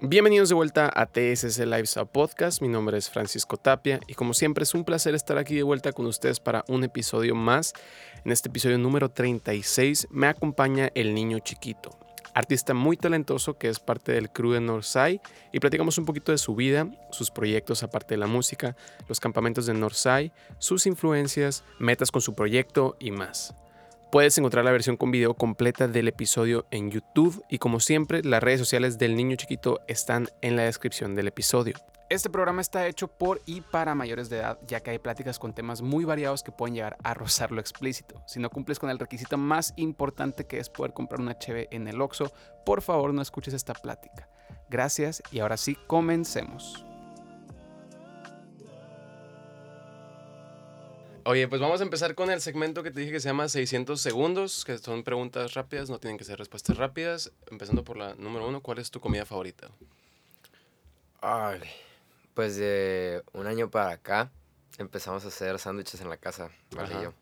Bienvenidos de vuelta a TSS Lifestyle Podcast. Mi nombre es Francisco Tapia y como siempre es un placer estar aquí de vuelta con ustedes para un episodio más. En este episodio número 36 me acompaña el niño chiquito, artista muy talentoso que es parte del crew de Northside y platicamos un poquito de su vida, sus proyectos aparte de la música, los campamentos de Northside, sus influencias, metas con su proyecto y más. Puedes encontrar la versión con video completa del episodio en YouTube y como siempre las redes sociales del niño chiquito están en la descripción del episodio. Este programa está hecho por y para mayores de edad, ya que hay pláticas con temas muy variados que pueden llegar a rozar lo explícito. Si no cumples con el requisito más importante que es poder comprar una HB en el Oxxo, por favor no escuches esta plática. Gracias y ahora sí, comencemos. Oye, pues vamos a empezar con el segmento que te dije que se llama 600 segundos, que son preguntas rápidas, no tienen que ser respuestas rápidas. Empezando por la número uno, ¿cuál es tu comida favorita? Ay, pues de un año para acá empezamos a hacer sándwiches en la casa, Vale y yo.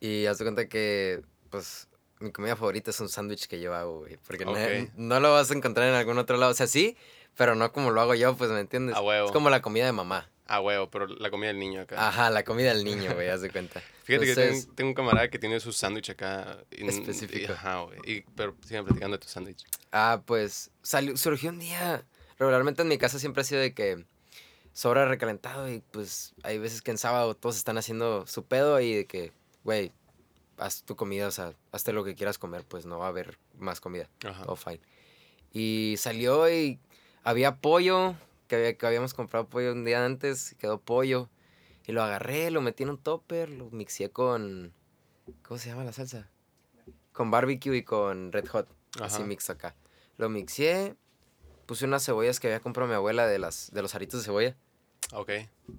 Y haz de cuenta que, pues, mi comida favorita es un sándwich que yo hago, güey. Porque no, no, lo vas a encontrar en algún otro lado. O sea, sí, pero no como lo hago yo, pues, ¿me entiendes? Es como la comida de mamá. Ah, huevo, pero la comida del niño acá. Ajá, la comida del niño, güey, haz de cuenta. Fíjate que tengo, un camarada que tiene su sándwich acá. Específico. ajá, güey. Pero siguen platicando de tu sándwich. Ah, pues salió, surgió un día. Regularmente en mi casa siempre ha sido de que sobra recalentado y pues hay veces que en sábado todos están haciendo su pedo y de que, güey, haz tu comida, o sea, hazte lo que quieras comer, pues no va a haber más comida. Ajá. Todo fine. Y salió y había pollo, que, habíamos comprado pollo un día antes, quedó pollo. Y lo agarré, lo metí en un topper, lo mixé con. ¿Cómo se llama la salsa? Con barbecue y con red hot. Así mix acá. Lo mixé, puse unas cebollas que había comprado mi abuela de, las, de los aritos de cebolla. Ok.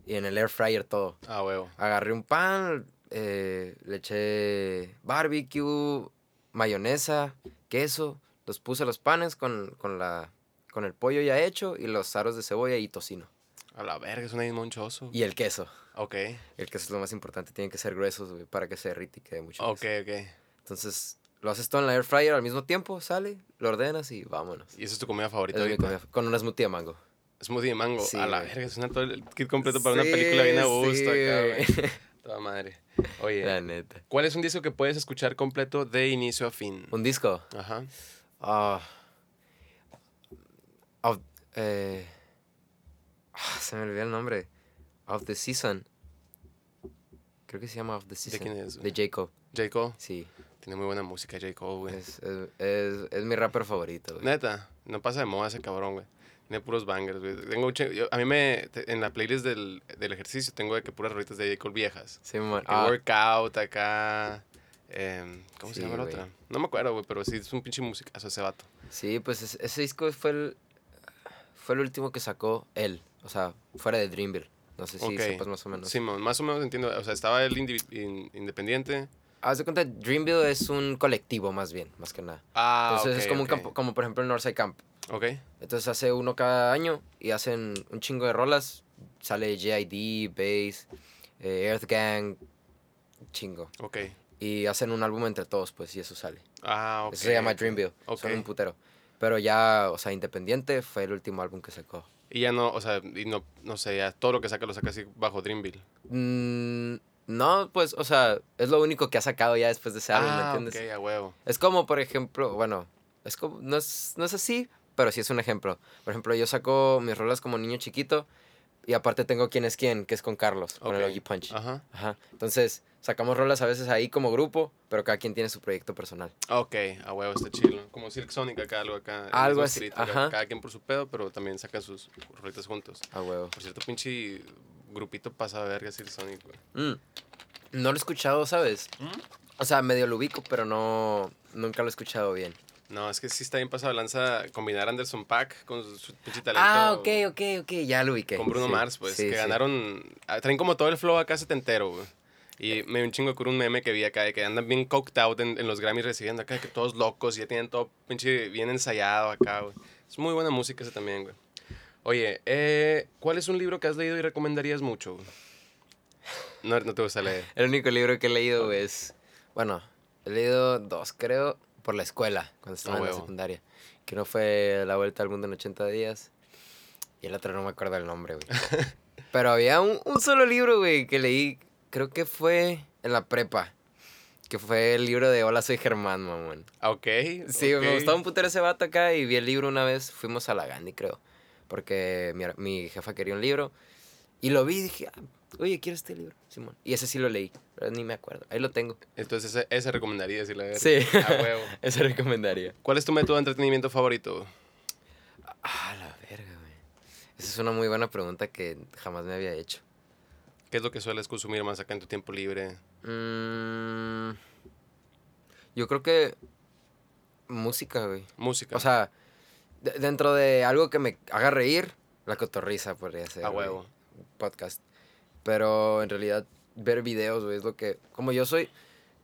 Y en el air fryer todo. Ah, huevo. Agarré un pan, eh, le eché barbecue, mayonesa, queso. Los puse los panes con, con la con el pollo ya hecho y los aros de cebolla y tocino. A la verga, es un monchoso. Y el queso. Ok. El queso es lo más importante, tienen que ser gruesos, para que se derrite y quede mucho Ok, ok. Entonces, lo haces todo en la air fryer al mismo tiempo, sale, lo ordenas y vámonos. ¿Y esa es tu comida favorita con una smoothie de mango. Smoothie de mango. a la verga, suena todo el kit completo para una película bien a gusto acá, Toda madre. Oye. La neta. ¿Cuál es un disco que puedes escuchar completo de inicio a fin? ¿Un disco? Ajá. Ah... Eh, ah, se me olvidó el nombre. Of the Season. Creo que se llama Of the Season. ¿De quién es? De J. Cole. Sí. Tiene muy buena música J. Cole, güey. Es, es, es, mi rapper favorito, güey. Neta, no pasa de moda ese cabrón, güey. Tiene puros bangers, güey. Tengo, a mí me, en la playlist del, del, ejercicio tengo de que puras rolitas de J. Cole viejas. Sí, man. Ah. Workout acá. Em, ¿Cómo se llama la otra? No me acuerdo, güey, pero sí, es un pinche musicazo ese vato. Sí, pues ese disco fue el, fue el último que sacó él, o sea, fuera de Dreamville. No sé si sepas más o menos. Sí, más o menos entiendo. O sea, estaba él independiente. Haz de cuenta, Dreamville es un colectivo más bien, más que nada. Ah, Entonces es como un campo, como por ejemplo el Northside Camp. Ok. Entonces hace uno cada año y hacen un chingo de rolas. Sale JID, Bass, eh, Earth Gang, chingo. Ok. Y hacen un álbum entre todos, pues, y eso sale. Ah, ok. Eso se llama Dreamville. Okay. Son un putero. Pero ya, o sea, independiente fue el último álbum que sacó. Y ya no, o sea, y no, no sé, ya todo lo que saca lo saca así bajo Dreamville. Mm, no, pues, o sea, es lo único que ha sacado ya después de ese álbum, ¿me ah, entiendes? Ok, a huevo. Es como, por ejemplo, bueno, es como, no es, no es así, pero sí es un ejemplo. Por ejemplo, yo saco mis rolas como niño chiquito y aparte tengo quién es quién, que es con Carlos, con el OG Punch. Ajá. Ajá. Entonces, sacamos rolas a veces ahí como grupo, pero cada quien tiene su proyecto personal. Ok, a huevo, está chido. Como Silk Sonic acá, algo acá. Algo así, ajá. Cada quien por su pedo, pero también sacan sus rolitas juntos. A huevo. Por cierto, pinche grupito pasa a verga Silk Sonic, güey. Mm. No lo he escuchado, ¿sabes? ¿Mm? O sea, medio lo ubico, pero no... Nunca lo he escuchado bien. No, es que sí está bien pasado lanza combinar Anderson Pack con su, pinche talento. Ah, ok, ok, ok, ya lo ubiqué. Con Bruno Mars, pues, que ganaron... Ah, traen como todo el flow acá setentero, güey. Y me dio un chingo con un meme que vi acá de que andan bien coked out en, los Grammys recibiendo acá, que todos locos, y ya tienen todo pinche bien ensayado acá, güey. Es muy buena música ese también, güey. Oye, eh, ¿cuál es un libro que has leído y recomendarías mucho? No, no te gusta leer. El único libro que he leído es, bueno, he leído dos, creo, por la escuela, cuando estaba en la secundaria. que no fue La Vuelta al Mundo en 80 días. Y el otro no me acuerdo el nombre, güey. Pero había un, un solo libro, güey, que leí, creo que fue en la prepa. Que fue el libro de Hola, soy Germán, mamón. Ah, Ok. Sí, me gustaba un putero ese vato acá y vi el libro una vez. Fuimos a la Gandhi, creo. Porque mi, mi jefa quería un libro. Y lo vi y dije, ah, oye, quiero este libro, Simón. Y ese sí lo leí, pero ni me acuerdo. Ahí lo tengo. Entonces ese, ese recomendaría si la. Sí. A huevo. ese recomendaría. ¿Cuál es tu método de entretenimiento favorito? Ah, la verga, güey. Esa es una muy buena pregunta que jamás me había hecho. ¿Qué es lo que sueles consumir más acá en tu tiempo libre? Mm, yo creo que música, güey. Música. O sea, de- dentro de algo que me haga reír, la cotorriza podría ser. A güey. huevo. Podcast. Pero en realidad, ver videos, güey, es lo que. Como yo soy.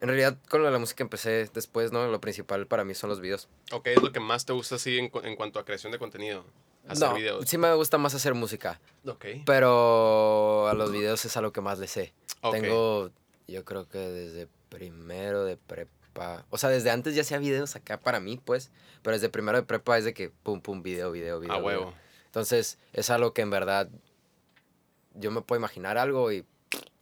En realidad, con la música empecé después, ¿no? Lo principal para mí son los videos. Ok, es lo que más te gusta así en cuanto a creación de contenido. Hacer no, videos. sí me gusta más hacer música. Ok. Pero a los videos es a lo que más le sé. Ok. Tengo, yo creo que desde primero de prepa. O sea, desde antes ya hacía videos acá para mí, pues. Pero desde primero de prepa es de que pum, pum, video, video, video. A video. huevo. Entonces, es algo que en verdad yo me puedo imaginar algo y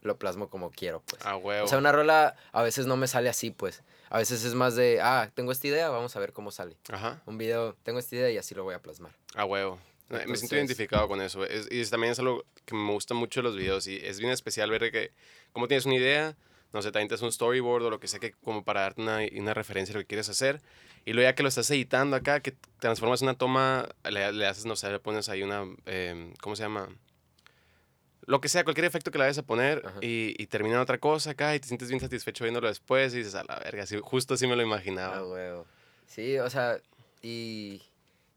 lo plasmo como quiero, pues. A huevo. O sea, una rola a veces no me sale así, pues. A veces es más de, ah, tengo esta idea, vamos a ver cómo sale. Ajá. Un video, tengo esta idea y así lo voy a plasmar. A huevo. Me siento identificado con eso. Es- y también es algo que me gusta mucho de los videos. Y es bien especial ver que, como tienes una idea, no sé, también te haces un storyboard o lo que sea, que como para darte una, una referencia de lo que quieres hacer. Y luego ya que lo estás editando acá, que transformas una toma, le, le haces, no sé, le pones ahí una, em, ¿cómo se llama? Lo que sea, cualquier efecto que le vayas a poner y, y termina otra cosa acá y te sientes bien satisfecho viéndolo después y dices, a la verga, sí, justo así me lo imaginaba. Ah, huevo. Sí, o sea, y,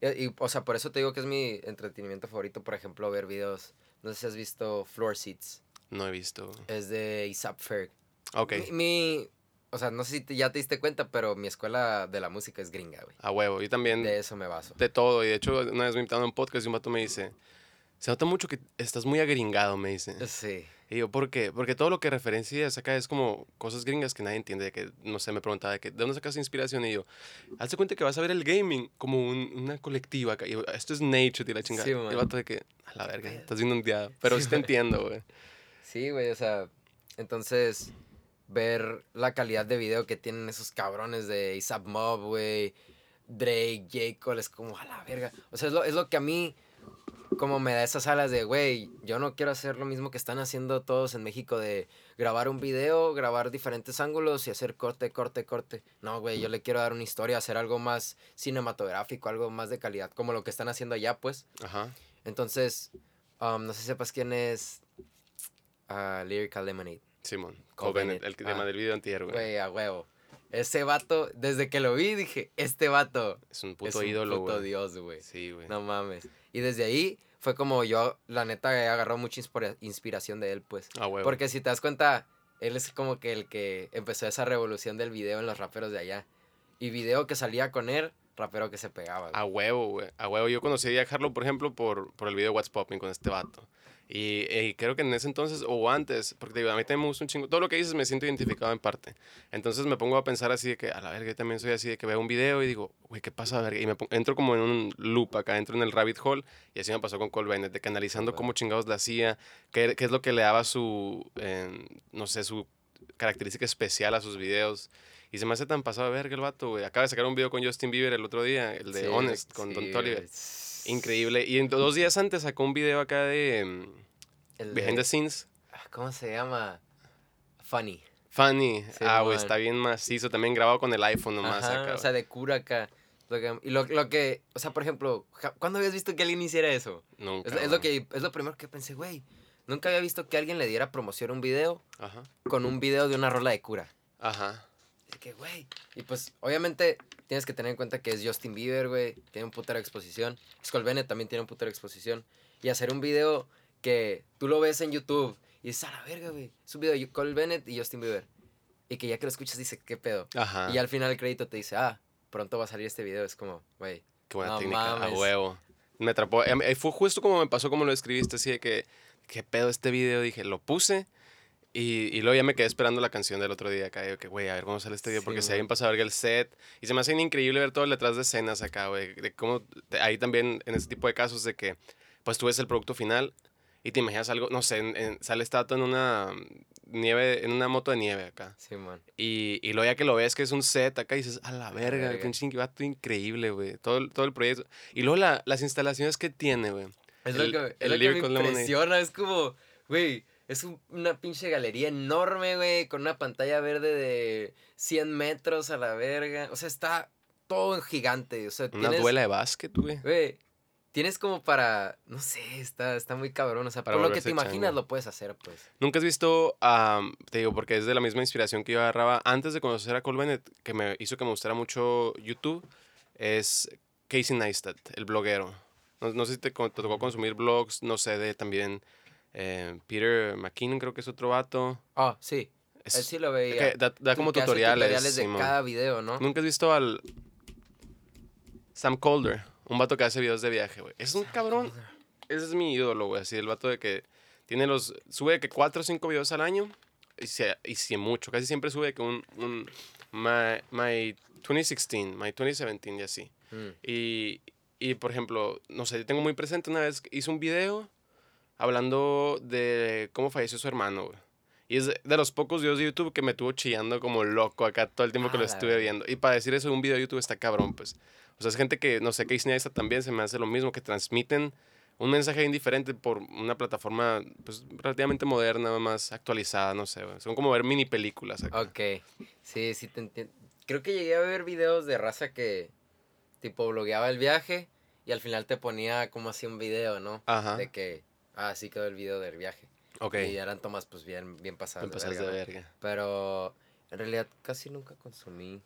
y, y, o sea, por eso te digo que es mi entretenimiento favorito, por ejemplo, ver videos. No sé si has visto Floor Seats. No he visto. Es de Isap Ferg. Ok, Mi, mi- o sea, no sé si te- ya te diste cuenta, pero mi escuela de la música es gringa, güey. a huevo. Yo también... De eso me baso. de todo. Y de hecho, una vez me invitaron a un podcast y un vato me dice, se nota mucho que estás muy agringado, me dice. Sí. Y yo, ¿por qué? Porque todo lo que referencias acá es como cosas gringas que nadie entiende. De que, no sé, me preguntaba de, que, ¿de dónde sacas inspiración? Y yo, hazte cuenta que vas a ver el gaming como un- una colectiva acá. Y yo, esto es nature y la chingada. Sí, y el man. vato de que, a la verga, estás viendo un día. Pero sí, te entiendo, güey. Sí, güey, o sea, entonces ver la calidad de video que tienen esos cabrones de ASAP Mob, güey, Drake, J. Cole, es como a la verga. O sea, es lo, es lo que a mí como me da esas alas de, güey, yo no quiero hacer lo mismo que están haciendo todos en México de grabar un video, grabar diferentes ángulos y hacer corte, corte, corte. No, güey, yo le quiero dar una historia, hacer algo más cinematográfico, algo más de calidad, como lo que están haciendo allá, pues. Ajá. Entonces, um, no sé si sepas quién es ah, Lyrical Lemonade. Simón. Bennett, Bennett. el tema del video antier, güey. Güey, a huevo. Ese vato, desde que lo vi, dije, este vato Es un es puto un ídolo, puto dios, güey. Sí, güey. No mames. Y desde ahí fue como yo, la neta, he agarrado mucha inspira- inspiración de él, pues. A huevo. Porque si te das cuenta, él es como que el que empezó esa revolución del video en los raperos de allá. Y video que salía con él, rapero que se pegaba. güey. A huevo, güey. A huevo. Yo conocí a Harlow, por ejemplo, por, por el video What's Popping con este vato. Y, y creo que en ese entonces, o antes, porque te digo, a mí también me gusta un chingo. Todo lo que dices me siento identificado en parte. Entonces me pongo a pensar así de que, a la verga, yo también soy así de que veo un video y digo, güey, ¿qué pasa, verga? Y me pon- entro como en un loop acá, entro en el rabbit hole. Y así me pasó con Cole Bennett, de que analizando cómo chingados la hacía, qué, qué es lo que le daba su, eh, no sé, su característica especial a sus videos. Y se me hace tan pasado de verga el vato, güey. Acaba de sacar un video con Justin Bieber el otro día, el de Sí, Honest, con sí, Don. Toliver. Increíble. Y en dos días antes sacó un video acá de mm, El Behind de- the Scenes. ah, ¿Cómo se llama? Funny. Funny. Sí, ah, güey, está bien macizo. También grabado con el iPhone nomás Ajá, acá. o sea, de cura acá. Lo que- y lo, lo que, o sea, por ejemplo, ¿cuándo habías visto que alguien hiciera eso? Nunca, Es, es lo que, es lo primero que pensé, güey. Nunca había visto que alguien le diera promoción a un video Ajá. con un video de una rola de cura. Ajá. De que, güey. Y pues, obviamente, tienes que tener en cuenta que es Justin Bieber, güey. Tiene un putero de exposición. Skull Bennett también tiene un putero de exposición. Y hacer un video que tú lo ves en YouTube y dices, a la verga, güey. Es un video de Cole Bennett y Justin Bieber. Y que ya que lo escuchas dice, ¿qué pedo? Ajá. Y al final el crédito te dice, ah, pronto va a salir este video. Es como, güey. Qué buena No técnica. A mames. huevo. Me atrapó. Em, eh, Fue justo como me pasó como lo escribiste, así de que, qué pedo este video. Dije, lo puse. Y, y luego ya me quedé esperando la canción del otro día acá. Yo, que, güey, a ver cómo sale este video. Sí, porque se güey. había pasado a ver el set. Y se me hace increíble ver todo el detrás de escenas acá, güey. De cómo te- ahí también, en este tipo de casos, de que, pues tú ves el producto final y te imaginas algo, no sé, en- en- sale esta vato en una nieve, en una moto de nieve acá. Sí, man. Y, y luego ya que lo ves que es un set acá y dices, a la verga, verga. pinche vato increíble, güey. Todo, todo el proyecto. Y luego la- las instalaciones que tiene, güey. Es El- lo que, es lo que me impresiona. Es como, güey, es un- una pinche galería enorme, güey, con una pantalla verde de 100 metros a la verga. O sea, está todo gigante. O sea, Una tienes, duela de básquet, güey. Güey, tienes como para, no sé, está, está muy cabrón. O sea, Para por lo que te imaginas chango. lo puedes hacer, pues. Nunca has visto, te digo, porque es de la misma inspiración que yo agarraba antes de conocer a Cole Bennett, que me hizo que me gustara mucho YouTube, es Casey Neistat, el bloguero. No, no sé si te, tocó consumir blogs, no sé, de también eh, Peter McKinnon, creo que es otro vato. Ah, sí. Es- Él sí lo veía. que da, da como Que tutoriales. tutoriales de cada video, ¿no? Nunca has visto al Sam Calder, un vato que hace videos de viaje, güey. Es un cabrón. Ese es mi ídolo, güey. Así, el vato de que tiene los. Sube que 4 o 5 videos al año. Y si, y si mucho. Casi siempre sube que un. un my, my 2016, My 2017 y así. Mm. Y, y, por ejemplo, no sé, yo tengo muy presente una vez hizo un video hablando de cómo falleció su hermano, güey. Y es de, los pocos videos de YouTube que me tuvo chillando como loco acá todo el tiempo que Ah, lo la estuve viendo. Y para decir eso de un video de YouTube está cabrón, pues. O sea, es gente que, no sé, Casey Neistat también se me hace lo mismo, que transmiten un mensaje bien diferente por una plataforma, pues, relativamente moderna, más actualizada, no sé. Son como ver mini películas acá. Ok. Sí, sí te entiendo. Creo que llegué a ver videos de raza que tipo blogueaba el viaje y al final te ponía como así un video, ¿no? Ajá. De que, ah, así quedó el video del viaje. Ok. Y eran tomas pues bien, bien pasadas. De pasas de verga, ¿no? verga. Pero en realidad casi nunca consumí.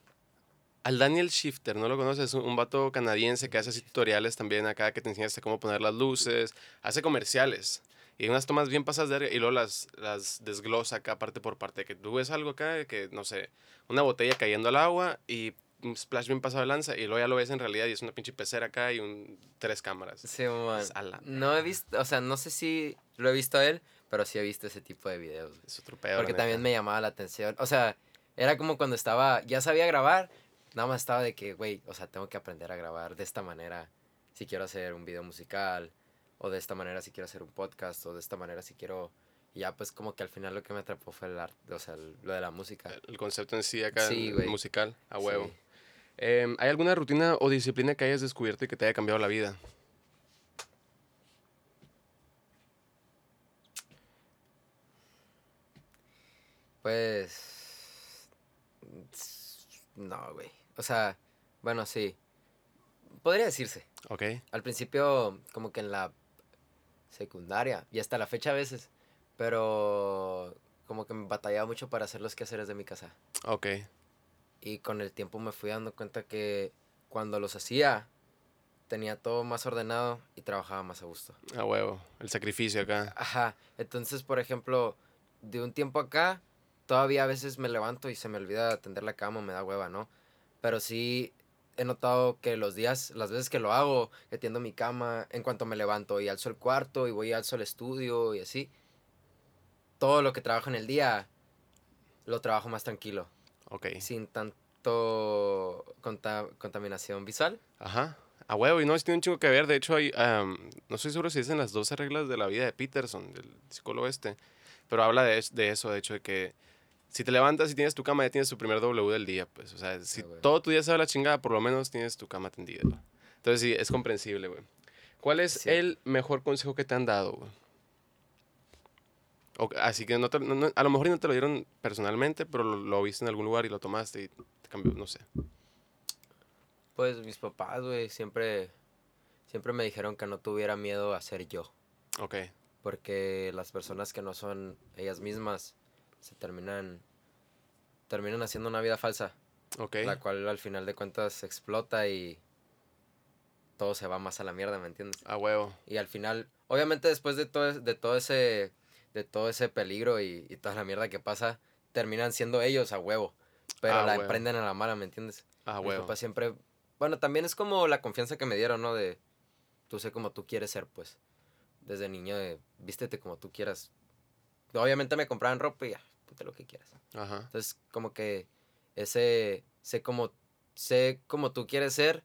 Al Daniel Shifter, ¿no lo conoces? Es un, vato canadiense que hace así tutoriales también acá, que te enseña hasta cómo poner las luces, hace comerciales. Y unas tomas bien pasadas de verga, y luego las, las desglosa acá parte por parte. Que tú ves algo acá, que no sé, una botella cayendo al agua y un splash bien pasado de lanza, y luego ya lo ves en realidad y es una pinche pecera acá y un, tres cámaras. Sí, man. No he visto, o sea, no sé si lo he visto a él, pero sí he visto ese tipo de videos. güey. Es otro pedo. Porque también me llamaba la atención. O sea, era como cuando estaba, ya sabía grabar, nada más estaba de que, güey, o sea, tengo que aprender a grabar de esta manera si quiero hacer un video musical, o de esta manera si quiero hacer un podcast, o de esta manera si quiero... Y ya pues como que al final lo que me atrapó fue el arte, o sea, el- lo de la música. El concepto en sí acá, Sí, güey. musical, a huevo. Sí. Em, ¿Hay alguna rutina o disciplina que hayas descubierto y que te haya cambiado la vida? Pues... No, güey. O sea, bueno, sí. Podría decirse. Ok. Al principio, como que en la secundaria, y hasta la fecha a veces, pero como que me batallaba mucho para hacer los quehaceres de mi casa. Ok. Y con el tiempo me fui dando cuenta que cuando los hacía, tenía todo más ordenado y trabajaba más a gusto. A huevo. El sacrificio acá. Ajá. Entonces, por ejemplo, de un tiempo acá, todavía a veces me levanto y se me olvida atender la cama, me da hueva, ¿no? Pero sí he notado que los días, las veces que lo hago, que tiendo mi cama, en cuanto me levanto y alzo el cuarto y voy y alzo el estudio y así, todo lo que trabajo en el día, lo trabajo más tranquilo, Ok. sin tanto conta- contaminación visual. Ajá. A huevo, y no, sí tiene un chingo que ver. De hecho, hay, am, no estoy seguro si dicen las 12 reglas de la vida de Peterson, del psicólogo este. Pero habla de, es- de eso, de hecho, de que si te levantas y tienes tu cama, ya tienes tu primer W del día, pues. O sea, si güey. todo tu día se va a la chingada, por lo menos tienes tu cama tendida, güey. Entonces, sí, es comprensible, güey. ¿Cuál es Sí. el mejor consejo que te han dado, güey? O- así que no te- no- no- a lo mejor no te lo dieron personalmente, pero lo, lo viste en algún lugar y lo tomaste y te cambió, no sé. Pues mis papás, güey, siempre, siempre me dijeron que no tuviera miedo a ser yo. Ok. porque las personas que no son ellas mismas se terminan terminan haciendo una vida falsa, Ok. la cual al final de cuentas explota y todo se va más a la mierda, ¿me entiendes? A huevo. Y al final, obviamente después de todo, de todo ese de todo ese peligro y, y toda la mierda que pasa, terminan siendo ellos a huevo, pero la huevo. emprenden a la mala, ¿me entiendes? A huevo. papás siempre, bueno, también es como la confianza que me dieron, ¿no? De tú sé como tú quieres ser, pues. Desde niño de vístete como tú quieras obviamente me compraban ropa y ya, ponte lo que quieras. Ajá. Entonces, como que ese, sé como, sé como tú quieres ser,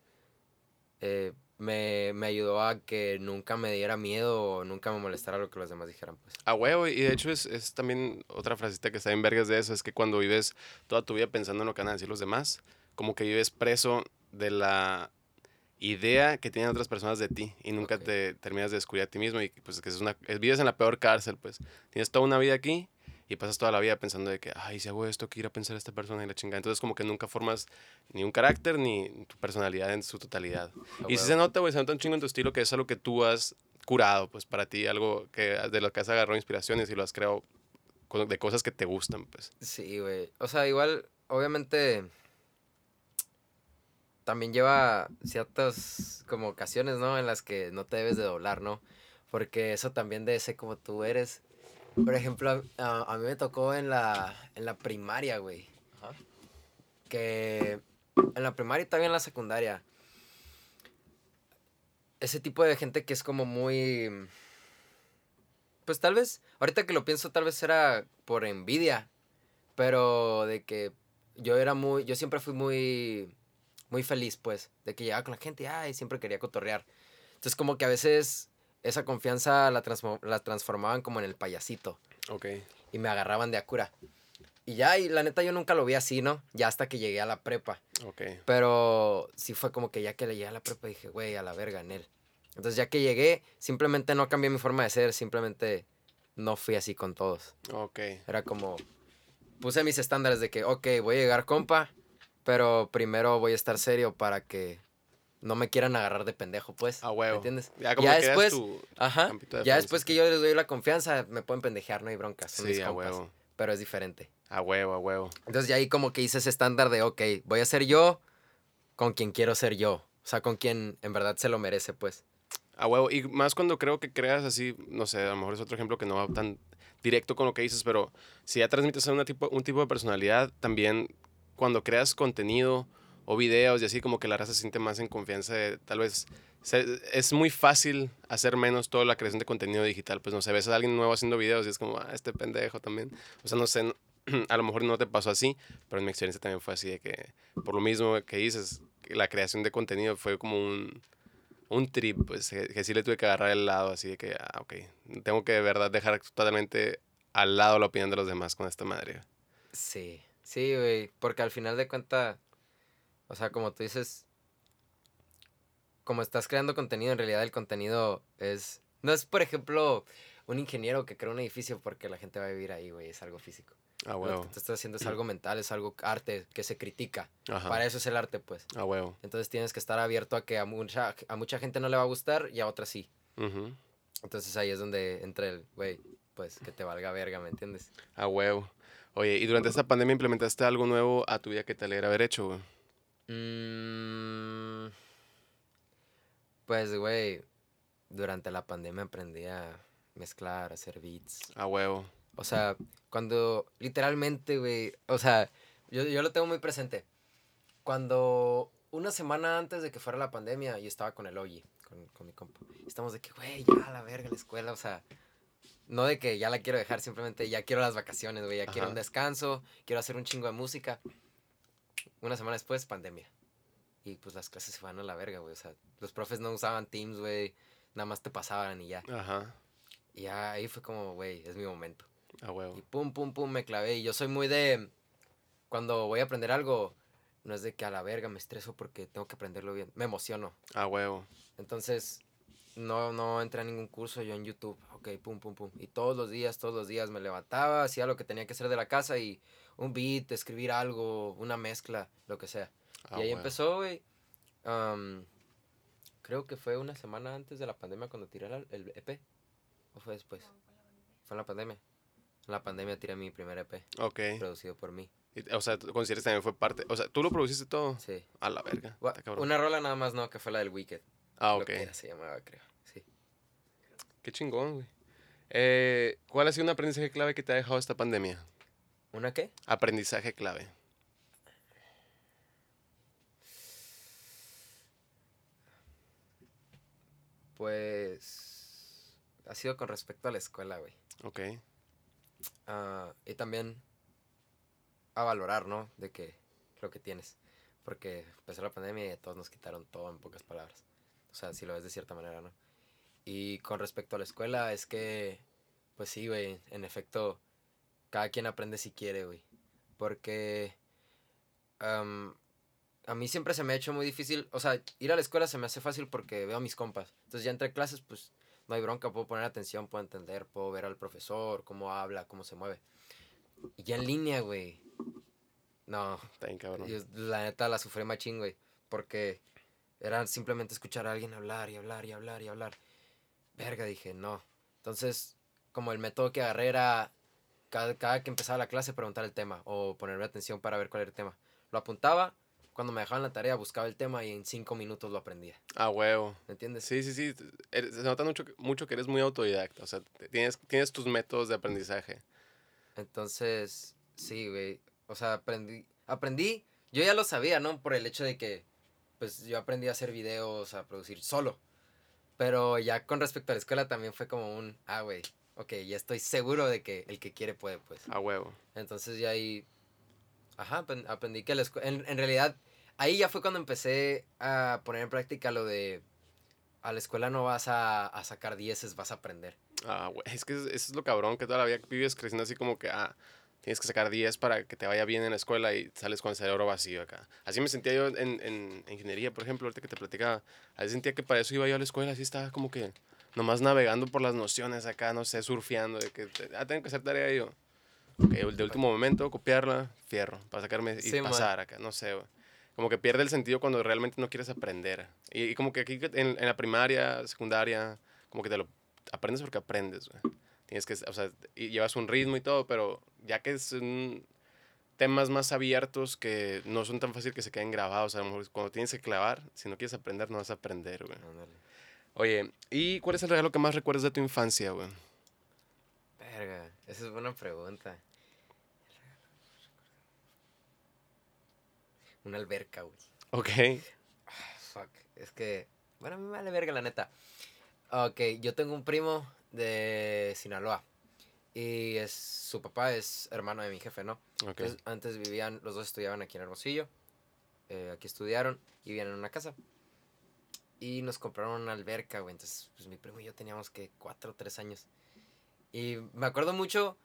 eh, me, me ayudó a que nunca me diera miedo o nunca me molestara lo que los demás dijeran, pues. A huevo, y de hecho es, es también otra frasita que está en vergas de eso, es que cuando vives toda tu vida pensando en lo que van a decir los demás, como que vives preso de la idea que tienen otras personas de ti y nunca Ok. te terminas de descubrir a ti mismo y pues que es una, es- vives en la peor cárcel, pues tienes toda una vida aquí y pasas toda la vida pensando de que, ay, si hago esto, ¿qué irá a pensar esta persona y la chingada? Entonces como que nunca formas ni un carácter ni tu personalidad en su totalidad. A Y si se nota, güey, se nota un chingo en tu estilo que es algo que tú has curado, pues para ti, algo que de lo que has agarrado inspiraciones y lo has creado de cosas que te gustan, pues. Sí, güey. O sea, igual, obviamente, también lleva ciertas como ocasiones, ¿no? En las que no te debes de doblar, ¿no? Porque eso también de ser como tú eres. Por ejemplo, a, a mí me tocó en la, en la primaria, güey. Que en la primaria y también en la secundaria. Ese tipo de gente que es como muy... Pues tal vez, ahorita que lo pienso, tal vez era por envidia. Pero de que yo era muy, yo siempre fui muy, muy feliz, pues. De que llegaba con la gente, ay, siempre quería cotorrear. Entonces como que a veces esa confianza la, la transformaban como en el payasito. Ok. Y me agarraban de a cura. Y ya, y la neta yo nunca lo vi así, ¿no? Ya hasta que llegué a la prepa. Ok. Pero sí fue como que ya que le llegué a la prepa dije, güey, a la verga en él. Entonces ya que llegué, simplemente no cambié mi forma de ser, simplemente no fui así con todos. Ok. Era como, puse mis estándares de que, ok, voy a llegar compa, pero primero voy a estar serio para que no me quieran agarrar de pendejo, pues. A ¿Me huevo. entiendes? Ya como Ya que después, tu Ajá. de Ya defensa. después que yo les doy la confianza, me pueden pendejear, no hay broncas. Son mis Sí, a compas. huevo. Pero es diferente. A huevo, a huevo. Entonces ya ahí como que hice ese estándar de, ok, voy a ser yo con quien quiero ser yo. O sea, con quien en verdad se lo merece, pues. A huevo. Y más cuando creo que creas así, no sé, a lo mejor es otro ejemplo que no va tan directo con lo que dices, pero si ya transmites una tipo, un tipo de personalidad, también cuando creas contenido o videos y así como que la raza se siente más en confianza de tal vez se- es muy fácil hacer menos toda la creación de contenido digital, pues no sé, ves a alguien nuevo haciendo videos y es como, ah, este pendejo también. O sea, no sé, a lo mejor no te pasó así, pero en mi experiencia también fue así de que por lo mismo que dices, la creación de contenido fue como un un trip, pues que, que sí le tuve que agarrar el lado, así de que, ah, ok, tengo que de verdad dejar totalmente al lado la opinión de los demás con esta madre. Sí, sí, güey. Porque al final de cuentas, o sea, como tú dices, como estás creando contenido, en realidad el contenido es... No es, por ejemplo, un ingeniero que crea un edificio porque la gente va a vivir ahí, güey. Es algo físico. A Lo huevo. que tú estás haciendo es algo mental, es algo arte que se critica. Ajá. Para eso es el arte, pues. A huevo. Entonces tienes que estar abierto a que a mucha, a mucha gente no le va a gustar y a otra sí. Ujú. Entonces ahí es donde entra el, güey, pues que te valga verga, ¿me entiendes? A huevo. Oye, ¿y durante esta pandemia implementaste algo nuevo a tu vida que te alegra haber hecho, güey? Mm, pues, güey, durante la pandemia aprendí a mezclar, a hacer beats. A huevo. O sea, cuando literalmente, güey, o sea, yo, yo lo tengo muy presente. Cuando una semana antes de que fuera la pandemia, yo estaba con el Ogi, con, con mi compa. Estamos de que, güey, ya a la verga la escuela, o sea, no de que ya la quiero dejar, simplemente ya quiero las vacaciones, güey, ya quiero un descanso, quiero hacer un chingo de música. Una semana después, pandemia. Y pues las clases se van a la verga, güey, o sea, los profes no usaban Teams, güey, nada más te pasaban y ya. Ajá. Y ya ahí fue como, güey, es mi momento. A huevo. Y pum, pum, pum, me clavé. Y yo soy muy de. Cuando voy a aprender algo, no es de que a la verga me estreso porque tengo que aprenderlo bien. Me emociono. A huevo. Entonces, no, no entré a ningún curso yo en YouTube. Ok, pum, pum, pum. Y todos los días, todos los días me levantaba, hacía lo que tenía que hacer de la casa y un beat, escribir algo, una mezcla, lo que sea. A y ahí empezó, güey. am, creo que fue una semana antes de la pandemia cuando tiré el, el EP. ¿O fue después? Fue en la pandemia. En la pandemia tiré mi primer EP, Ok. producido por mí. Y- O sea, ¿tú consideras que también fue parte? O sea, ¿tú lo produciste todo? Sí. A la verga. Una rola nada más, no, que fue la del Wicked. Ah, Lo ok. que se llamaba, creo. Qué chingón, güey. Eh, ¿Cuál ha sido un aprendizaje clave que te ha dejado esta pandemia? ¿Una qué? Aprendizaje clave. Pues. Ha sido con respecto a la escuela, güey. Ok. ah, y también a valorar, ¿no? De que lo que tienes. Porque empezó la pandemia y todos nos quitaron todo en pocas palabras. O sea, si lo ves de cierta manera, ¿no? Y con respecto a la escuela, es que, pues sí, güey, en efecto, cada quien aprende si quiere, güey. Porque am, a mí siempre se me ha hecho muy difícil, o sea, ir a la escuela se me hace fácil porque veo a mis compas. Entonces ya entre clases, pues no hay bronca, puedo poner atención, puedo entender, puedo ver al profesor, cómo habla, cómo se mueve. Y ya en línea, güey. No, Está bien cabrón. yo, la neta la sufrí machín, güey. Porque era simplemente escuchar a alguien hablar y hablar y hablar y hablar. Verga, dije, no. Entonces, como el método que agarré era cada, cada que empezaba la clase preguntar el tema o ponerme atención para ver cuál era el tema. Lo apuntaba, cuando me dejaban la tarea buscaba el tema y en cinco minutos lo aprendía. Ah, huevo. ¿Me entiendes? Sí, sí, sí. Eres- Se nota mucho, que- mucho que eres muy autodidacta. O sea, tienes, tienes tus métodos de aprendizaje. Entonces, sí, güey. O sea, aprendí. Aprendí. Yo ya lo sabía, ¿no? Por el hecho de que, pues, yo aprendí a hacer videos, a producir solo. Pero ya con respecto a la escuela también fue como un, ah, güey, ok, ya estoy seguro de que el que quiere puede, pues. A huevo. Entonces ya ahí, ajá, aprendí que la escuela, en, en realidad, ahí ya fue cuando empecé a poner en práctica lo de, a la escuela no vas a, a sacar dieces, vas a aprender. Ah, güey. Es que eso es lo cabrón que toda la vida vives creciendo así como que, ah, tienes que sacar 10 para que te vaya bien en la escuela y sales con el cerebro vacío acá. Así me sentía yo en, en ingeniería, por ejemplo, ahorita que te platicaba. A veces sentía que para eso iba yo a la escuela, así estaba como que nomás navegando por las nociones acá, no sé, surfeando, de que, ah, tengo que hacer tarea yo. Ok, de último momento, copiarla, fierro, para sacarme y Sí, man. pasar acá, no sé, güey. Como que pierde el sentido cuando realmente no quieres aprender. Y, y como que aquí en, en la primaria, secundaria, como que te lo aprendes porque aprendes, güey. Tienes que, o sea, llevas un ritmo y todo, pero ya que son temas más abiertos que no son tan fácil que se queden grabados, a lo mejor cuando tienes que clavar, si no quieres aprender, no vas a aprender, güey. Oye, ¿y cuál es el regalo que más recuerdas de tu infancia, güey? Verga, esa es buena pregunta. Una alberca, güey. Ok, Fuck. Es que, bueno, a mí me vale verga, la neta. Ok, yo tengo un primo de Sinaloa. Y es, su papá es hermano de mi jefe, ¿no? ok. Entonces, antes vivían, los dos estudiaban aquí en Hermosillo. eh, aquí estudiaron y vivían en una casa. Y nos compraron una alberca, güey. Entonces, pues mi primo y yo teníamos que cuatro o tres años. Y me acuerdo mucho,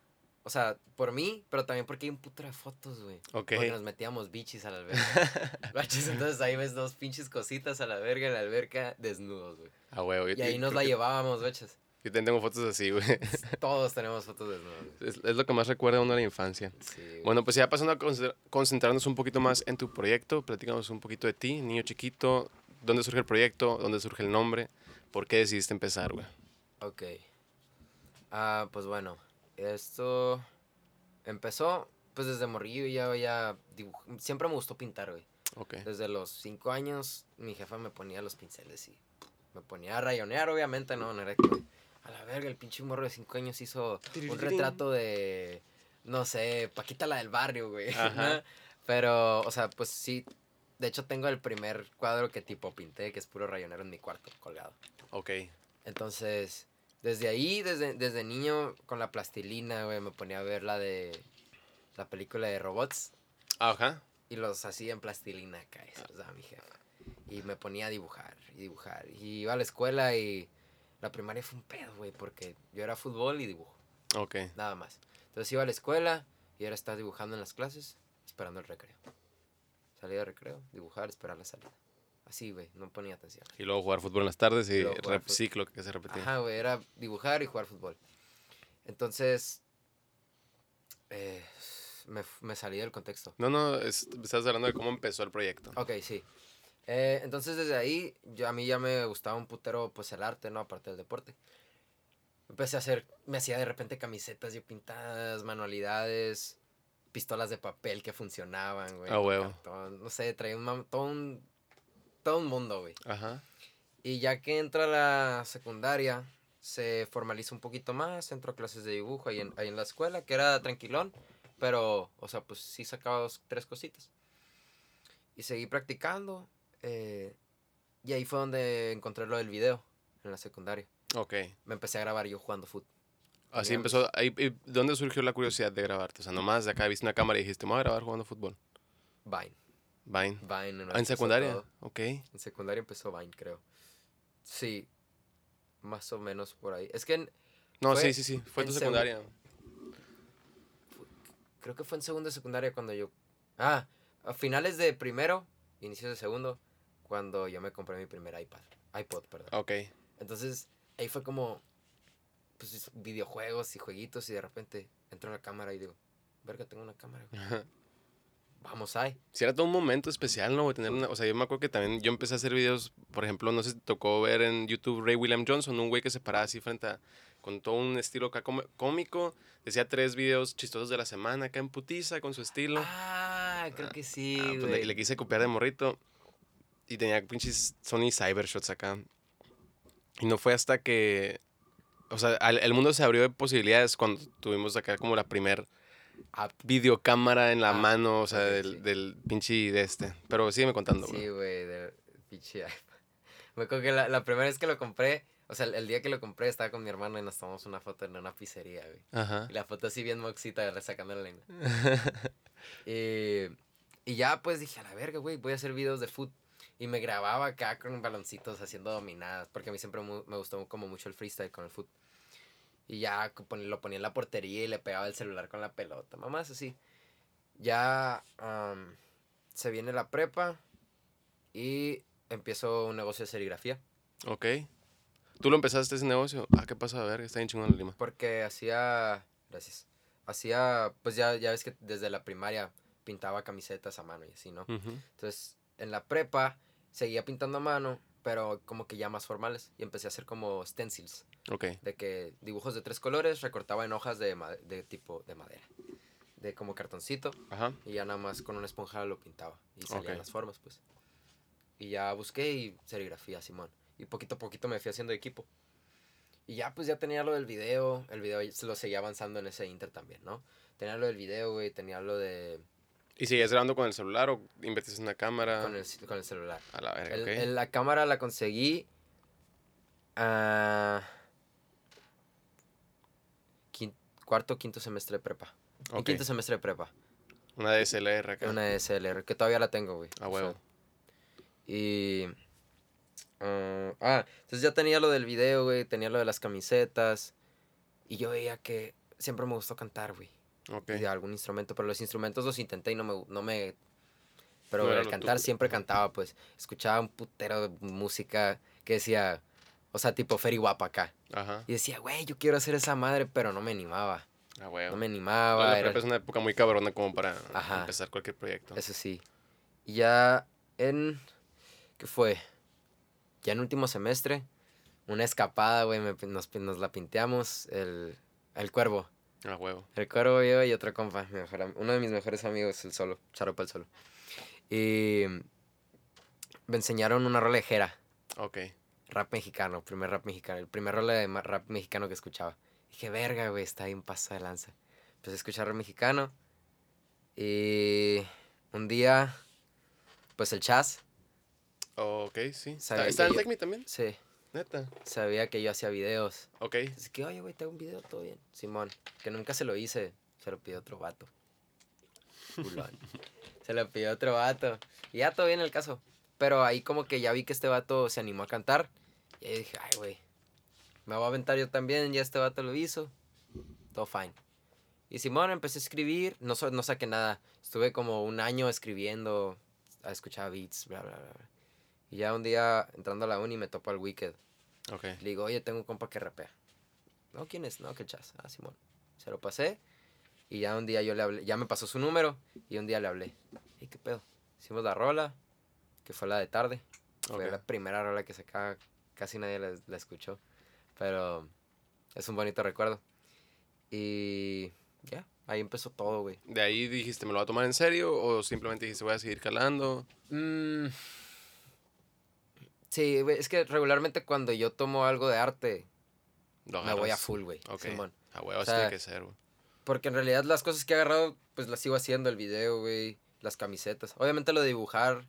o sea, por mí, pero también porque hay un puto de fotos, güey. Ok. Porque nos metíamos bichis a la alberca. Entonces ahí ves dos pinches cositas a la verga en la alberca desnudos, güey. A huevo. yo- Y ahí nos la que- llevábamos, guachas. Yo también tengo fotos así, güey. Todos tenemos fotos desnudos. güey. Es, es lo que más recuerda uno de la infancia. Sí. Bueno, pues ya pasando a concentra- concentrarnos un poquito más en tu proyecto, platícanos un poquito de ti, niño chiquito, dónde surge el proyecto, dónde surge el nombre, por qué decidiste empezar, güey. Ok. Ah, pues bueno, esto empezó pues desde morrillo ya ya dibuj- siempre me gustó pintar, güey. Ok. Desde los cinco años mi jefa me ponía los pinceles y me ponía a rayonear, obviamente, no, no era que a la verga el pinche morro de cinco años hizo un retrato de no sé, Paquita la del barrio, güey. Ajá. Pero, o sea, pues sí, de hecho tengo el primer cuadro que tipo pinté, que es puro rayonero en mi cuarto colgado. Ok. Entonces, desde ahí, desde, desde niño, con la plastilina, güey, me ponía a ver la de la película de robots Ajá. y los hacía en plastilina acá, eso, o sea, mi jefa. Y me ponía a dibujar y dibujar. Y iba a la escuela y la primaria fue un pedo, güey, porque yo era fútbol y dibujo, Ok. nada más. Entonces iba a la escuela y ahora estaba dibujando en las clases, esperando el recreo. Salía de recreo, dibujar, esperar la salida. Así, güey, no ponía atención. Y luego jugar fútbol en las tardes y rep- fut- ciclo que se repetía. Ajá, güey, era dibujar y jugar fútbol. Entonces, eh, me, me salí del contexto. No, no, es- estás hablando de cómo empezó el proyecto. Ok, sí. Eh, entonces, desde ahí, yo, a mí ya me gustaba un putero, pues, el arte, ¿no? Aparte del deporte. Empecé a hacer, me hacía de repente camisetas yo pintadas, manualidades, pistolas de papel que funcionaban, güey. Ah, con huevo. No sé, traía un, todo un, todo un mundo, güey. Ajá. Y ya que entra la secundaria, se formaliza un poquito más, entro a clases de dibujo ahí en, ahí en la escuela, que era tranquilón, pero, o sea, pues sí sacaba dos, tres cositas. Y seguí practicando, eh, y ahí fue donde encontré lo del video, en la secundaria. Ok. Me empecé a grabar yo jugando fútbol. Así empezó. Ahí, ¿Dónde surgió la curiosidad de grabarte? O sea, nomás de acá viste una cámara y dijiste, me voy a grabar jugando fútbol. Vine. Vine. Vine. Ah, ¿En secundaria? Ok. En secundaria empezó Vine, creo. Sí. Más o menos por ahí. Es que en- No, Fue sí, sí, sí. Fue en tu secundaria. creo que fue en segundo de secundaria cuando yo. Ah, a finales de primero, inicios de segundo, cuando yo me compré mi primer iPad. iPod, perdón. Ok. Entonces, ahí fue como. Pues videojuegos y jueguitos y de repente entro en la cámara y digo, verga, tengo una cámara. güey. Vamos ahí. Sí, era todo un momento especial, ¿no? güey? Tener una, o sea, yo me acuerdo que también yo empecé a hacer videos, por ejemplo, no sé si te tocó ver en YouTube Ray William Johnson, un güey que se paraba así frente a, con todo un estilo acá cómico, decía tres videos chistosos de la semana acá en putiza con su estilo. Ah, creo que sí, Ah, pues le, güey. le quise copiar de morrito y tenía pinches Sony Cybershots acá. Y no fue hasta que, o sea, al- el mundo se abrió de posibilidades cuando tuvimos acá como la primer videocámara en la Ah, mano, o sea, del, del pinche de este. Pero sígueme contando. Sí, güey, de pinche. Me acuerdo que la, la primera vez que lo compré, o sea, el, el día que lo compré estaba con mi hermano y nos tomamos una foto en una pizzería, güey. Ajá. Y la foto así bien moxita, sacando la lengua. y, y ya pues dije, a la verga, güey, voy a hacer videos de foot. Y me grababa acá con baloncitos haciendo dominadas, porque a mí siempre mu- me gustó como mucho el freestyle con el foot. Y ya lo ponía en la portería y le pegaba el celular con la pelota, mamás así. Ya am, se viene la prepa y empiezo un negocio de serigrafía. Ok. ¿Tú lo empezaste ese negocio? Ah, ¿qué pasa? A ver, está bien chingón la lima. Porque hacía. Gracias. Hacía. Pues ya, ya ves que desde la primaria pintaba camisetas a mano y así, ¿no? Ujú. Entonces, en la prepa seguía pintando a mano, pero como que ya más formales. Y empecé a hacer como stencils. Ok. De que dibujos de tres colores recortaba en hojas de, de tipo de madera. De como cartoncito. Ajá. Y ya nada más con una esponja lo pintaba. Y salían las formas, pues. Y ya busqué y serigrafía, Simón. Y poquito a poquito me fui haciendo equipo. Y ya pues ya tenía lo del video. El video se lo seguía avanzando en ese inter también, ¿no? Tenía lo del video, güey. Tenía lo de... ¿Y sigues grabando con el celular o invertiste en una cámara? Con el, con el celular. A la verga, El- la cámara la conseguí... ah, quin- cuarto, quinto semestre de prepa. En Ok. quinto semestre de prepa. Una DSLR acá. Una DSLR, que todavía la tengo, güey. A o sea, huevo. y. ah, ah, entonces ya tenía lo del video, güey. Tenía lo de las camisetas. Y yo veía que siempre me gustó cantar, güey. Y de algún instrumento. Pero los instrumentos los intenté y no me. No me pero No al cantar siempre cantaba, pues. Escuchaba un putero de música que decía. O sea, tipo Ferry Guapa acá. Ajá. Y decía, güey, yo quiero hacer esa madre, pero no me animaba. A huevo. No me No, animaba. la era- es una época muy cabrona como para Ajá. empezar cualquier proyecto. Eso sí. Y ya en. ¿Qué fue? Ya en último semestre, una escapada, güey, nos, nos la pinteamos. El, el cuervo. A huevo. El cuervo, yo y otro compa, mi mejor uno de mis mejores amigos, el solo, Charopa el solo. Y me enseñaron una rola de Jera, Ok. rap mexicano, primer rap mexicano, el primer rola de rap mexicano que escuchaba. Dije, verga, güey, está bien pasa de lanza. Empecé a escuchar rap mexicano. Y un día, pues el Chaz, Ok, sí. ¿Está, está en Tecmi también? sí, Neta. sabía que yo hacía videos. Ok. Así que, oye, güey, te hago un video, todo bien. Simón, que nunca se lo hice, se lo pidió otro vato. Culón. se lo pidió otro vato. Y ya todo bien el caso. Pero ahí como que ya vi que este vato se animó a cantar. Y ahí dije, ay, güey, me voy a aventar yo también, ya este vato lo hizo. Todo fine. Y Simón, empecé a escribir, no, saqué nada. Estuve como un año escribiendo, a escuchar beats, bla, bla. bla. Y ya un día, entrando a la uni, me topo al Wicked. Ok. Le digo, oye, tengo un compa que rapea. No, ¿quién es? No, que chas. Ah, Simón. Se lo pasé. Y ya un día yo le hablé, ya me pasó su número. Y un día le hablé. ¿Y qué pedo? Hicimos la rola, que fue la de tarde. Fue la primera rola que sacaba. Casi nadie la, la escuchó. Pero es un bonito recuerdo. Y ya, ahí empezó todo, güey. ¿De ahí dijiste, me lo voy a tomar en serio o simplemente dijiste, voy a seguir calando? Mm. Sí, güey, es que regularmente cuando yo tomo algo de arte, Lo me voy a full, güey. Ok. Simón. A huevo, O sea, tiene que ser, güey. Porque en realidad las cosas que he agarrado, pues las sigo haciendo, el video, güey, las camisetas. Obviamente lo de dibujar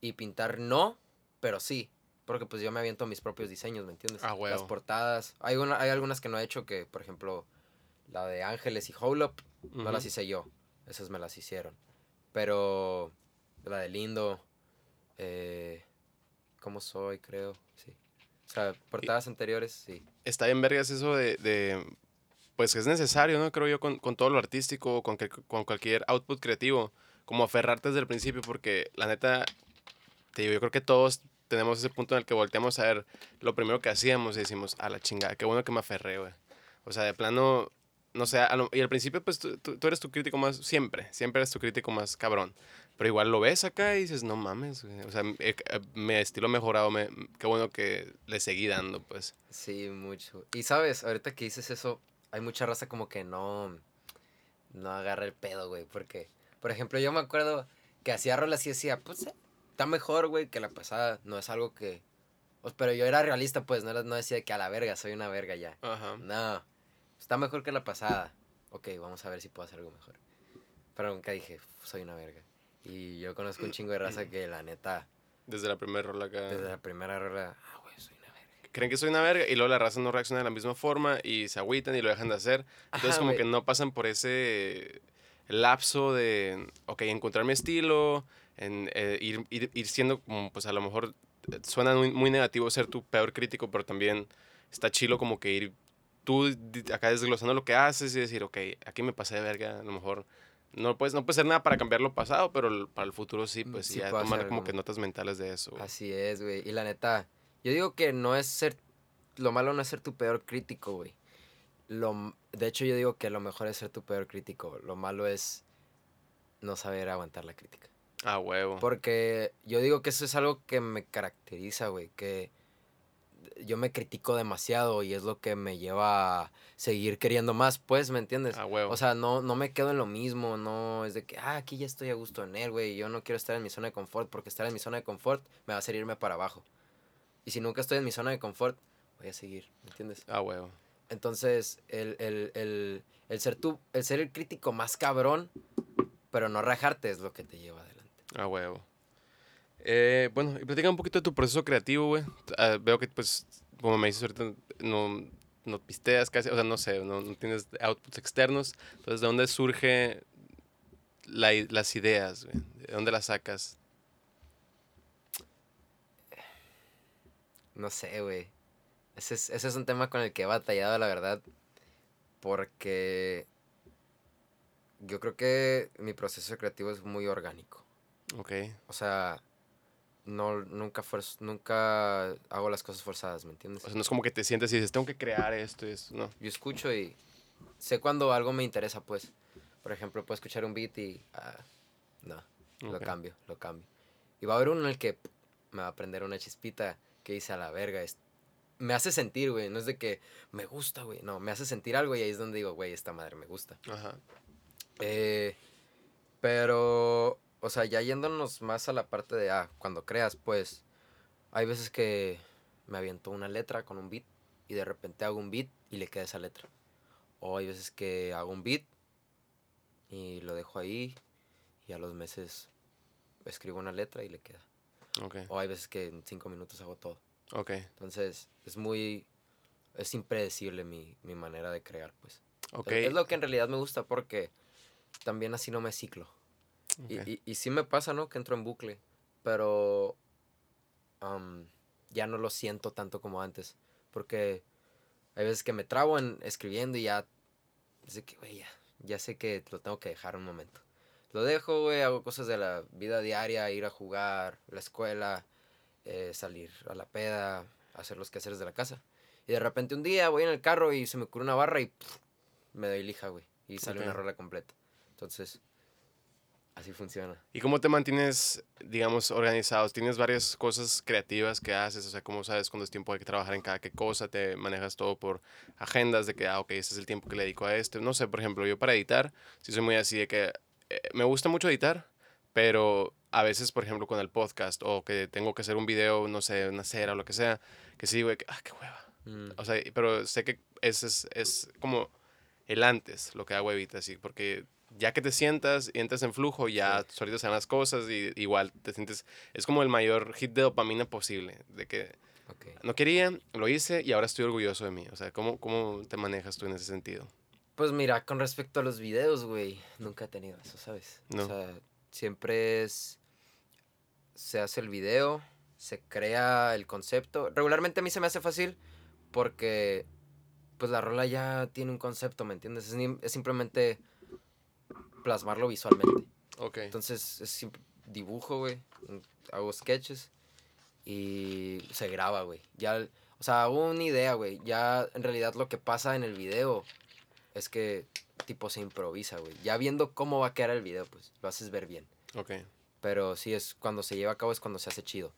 y pintar no, pero sí. Porque pues yo me aviento mis propios diseños, ¿me entiendes? Ah, huevo. Las portadas. Hay, una, hay algunas que no he hecho que, por ejemplo, la de Ángeles y Hold Up, no las hice yo. Esas me las hicieron. Pero la de Lindo, eh, ¿Cómo soy? Creo, sí. O sea, portadas anteriores, sí. Está bien vergas eso de, de, pues que es necesario, ¿no? Creo yo con, con todo lo artístico, con, que- con cualquier output creativo, como aferrarte desde el principio, porque la neta, te digo, yo creo que todos tenemos ese punto en el que volteamos a ver lo primero que hacíamos y decimos, a la chingada, qué bueno que me aferré, güey. O sea, de plano, no sé, lo- y al principio, pues tú, tú- tú eres tu crítico más, siempre, siempre eres tu crítico más cabrón. Pero igual lo ves acá y dices, no mames, güey. O sea, eh, eh, mi estilo ha mejorado, me, qué bueno que le seguí dando, pues. Sí, mucho. Y sabes, ahorita que dices eso, hay mucha raza como que no, no agarra el pedo, güey. Porque, por ejemplo, yo me acuerdo que hacía rolas y decía, pues eh, está mejor, güey, que la pasada. No es algo que... pues, pero yo era realista, pues, no, no decía que a la verga, soy una verga ya. Ajá. No, está mejor que la pasada. Ok, vamos a ver si puedo hacer algo mejor. Pero nunca dije, soy una verga. Y yo conozco un chingo de raza que la neta, Desde la primera rola acá. desde la primera rola, ah, güey, soy una verga. Creen que soy una verga y luego la raza no reacciona de la misma forma y se agüitan y lo dejan de hacer. Entonces Ajá, como que no pasan por ese lapso de, ok, encontrar mi estilo, en, eh, ir, ir, ir siendo como, pues a lo mejor suena muy, muy negativo ser tu peor crítico, pero también está chilo como que ir tú acá desglosando lo que haces y decir, ok, aquí me pasé de verga, a lo mejor no puedes, no puedes hacer nada para cambiar lo pasado, pero para el futuro sí, Mm, pues sí ya tomar hacer como que notas mentales de eso. güey. Así es, güey. Y la neta, yo digo que no es ser. Lo malo no es ser tu peor crítico, güey. Lo, de hecho, yo digo que lo mejor es ser tu peor crítico. Lo malo es no saber aguantar la crítica. Ah, huevo. Porque yo digo que eso es algo que me caracteriza, güey. Que yo me critico demasiado y es lo que me lleva a seguir queriendo más, pues, ¿me entiendes? Ah, huevo. O sea, no, no me quedo en lo mismo, no es de que, ah, aquí ya estoy a gusto en él, güey, yo no quiero estar en mi zona de confort, porque estar en mi zona de confort me va a hacer irme para abajo. Y si nunca estoy en mi zona de confort, voy a seguir, ¿me entiendes? ah, huevo. Entonces, el, el, el, el ser tú, el ser el crítico más cabrón, pero no rajarte es lo que te lleva adelante. A huevo. Eh, bueno, y platica un poquito de tu proceso creativo, güey. Ah, veo que, pues, como me dices ahorita, no, no pisteas casi, o sea, no sé, no, no tienes outputs externos. Entonces, ¿de dónde surge la las ideas, güey? ¿De dónde las sacas? No sé, güey. Ese es, ese es un tema con el que he batallado, la verdad. Porque yo creo que mi proceso creativo es muy orgánico. Ok. O sea, no, nunca, nunca hago las cosas forzadas, ¿me entiendes? O sea, no es como que te sientes y dices, tengo que crear esto y esto, no. Yo escucho y sé cuando algo me interesa, pues. Por ejemplo, puedo escuchar un beat y... ah, no, lo cambio, lo cambio. Y va a haber uno en el que me va a prender una chispita que dice a la verga. es- me hace sentir, güey. No es de que me gusta, güey. No, me hace sentir algo y ahí es donde digo, güey, esta madre me gusta. Ajá. Eh, pero, o sea, ya yéndonos más a la parte de, ah, cuando creas, pues, hay veces que me aviento una letra con un beat y de repente hago un beat y le queda esa letra. O hay veces que hago un beat y lo dejo ahí y a los meses escribo una letra y le queda. Ok. O hay veces que en cinco minutos hago todo. Ok. Entonces, es muy, es impredecible mi, mi manera de crear, pues. Ok. Es lo que en realidad me gusta porque también así no me ciclo. Y, y, y sí me pasa, ¿no? Que entro en bucle, pero am, ya no lo siento tanto como antes. Porque hay veces que me trabo en escribiendo y ya, de que, güey, ya, ya sé que lo tengo que dejar un momento. Lo dejo, güey, hago cosas de la vida diaria, ir a jugar, la escuela, eh, salir a la peda, hacer los quehaceres de la casa. Y de repente un día voy en el carro y se me ocurre una barra y pff, me doy lija, güey. Y sale una rola completa. Entonces, así funciona. ¿Y cómo te mantienes, digamos, organizados? ¿Tienes varias cosas creativas que haces? O sea, ¿cómo sabes cuándo es tiempo de que trabajar en cada qué cosa? ¿Te manejas todo por agendas de que, ah, ok, este es el tiempo que le dedico a esto? No sé, por ejemplo, yo para editar, sí soy muy así de que eh, me gusta mucho editar, pero a veces, por ejemplo, con el podcast o que tengo que hacer un video, no sé, una cera o lo que sea, que sí, güey, que, ah, qué hueva. Mm, O sea, pero sé que ese es, es como el antes, lo que da huevita, así, porque ya que te sientas y entras en flujo, ya solitas se dan las cosas y igual te sientes, es como el mayor hit de dopamina posible, de que ok. no quería, lo hice y ahora estoy orgulloso de mí. O sea, ¿cómo, cómo te manejas tú en ese sentido? Pues mira, con respecto a los videos, güey, nunca he tenido eso, ¿sabes? No. O sea, siempre es... Se hace el video, se crea el concepto. Regularmente a mí se me hace fácil porque pues la rola ya tiene un concepto, ¿me entiendes? Es simplemente plasmarlo visualmente. Ok. Entonces es simp- dibujo, güey. Hago sketches y se graba, güey. Ya, o sea, hago una idea, güey. Ya en realidad lo que pasa en el video es que tipo se improvisa, güey. Ya viendo cómo va a quedar el video, pues lo haces ver bien. Ok. Pero sí es cuando se lleva a cabo es cuando se hace chido.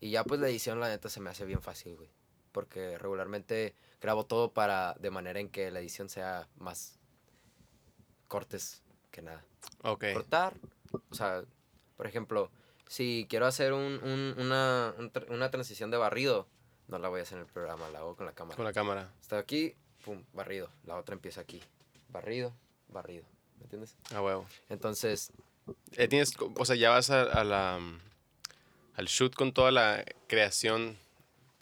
Y ya pues la edición la neta se me hace bien fácil, güey. Porque regularmente grabo todo para de manera en que la edición sea más cortes que nada Ok. cortar. O sea, por ejemplo, si quiero hacer un, un- una, un una transición de barrido, no la voy a hacer en el programa, la hago con la cámara. Con la cámara. Está aquí, pum, barrido. La otra empieza aquí. Barrido, barrido. ¿Me entiendes? A huevo. Entonces, Eh, tienes, o sea, ya vas a, a la, mm, al shoot con toda la creación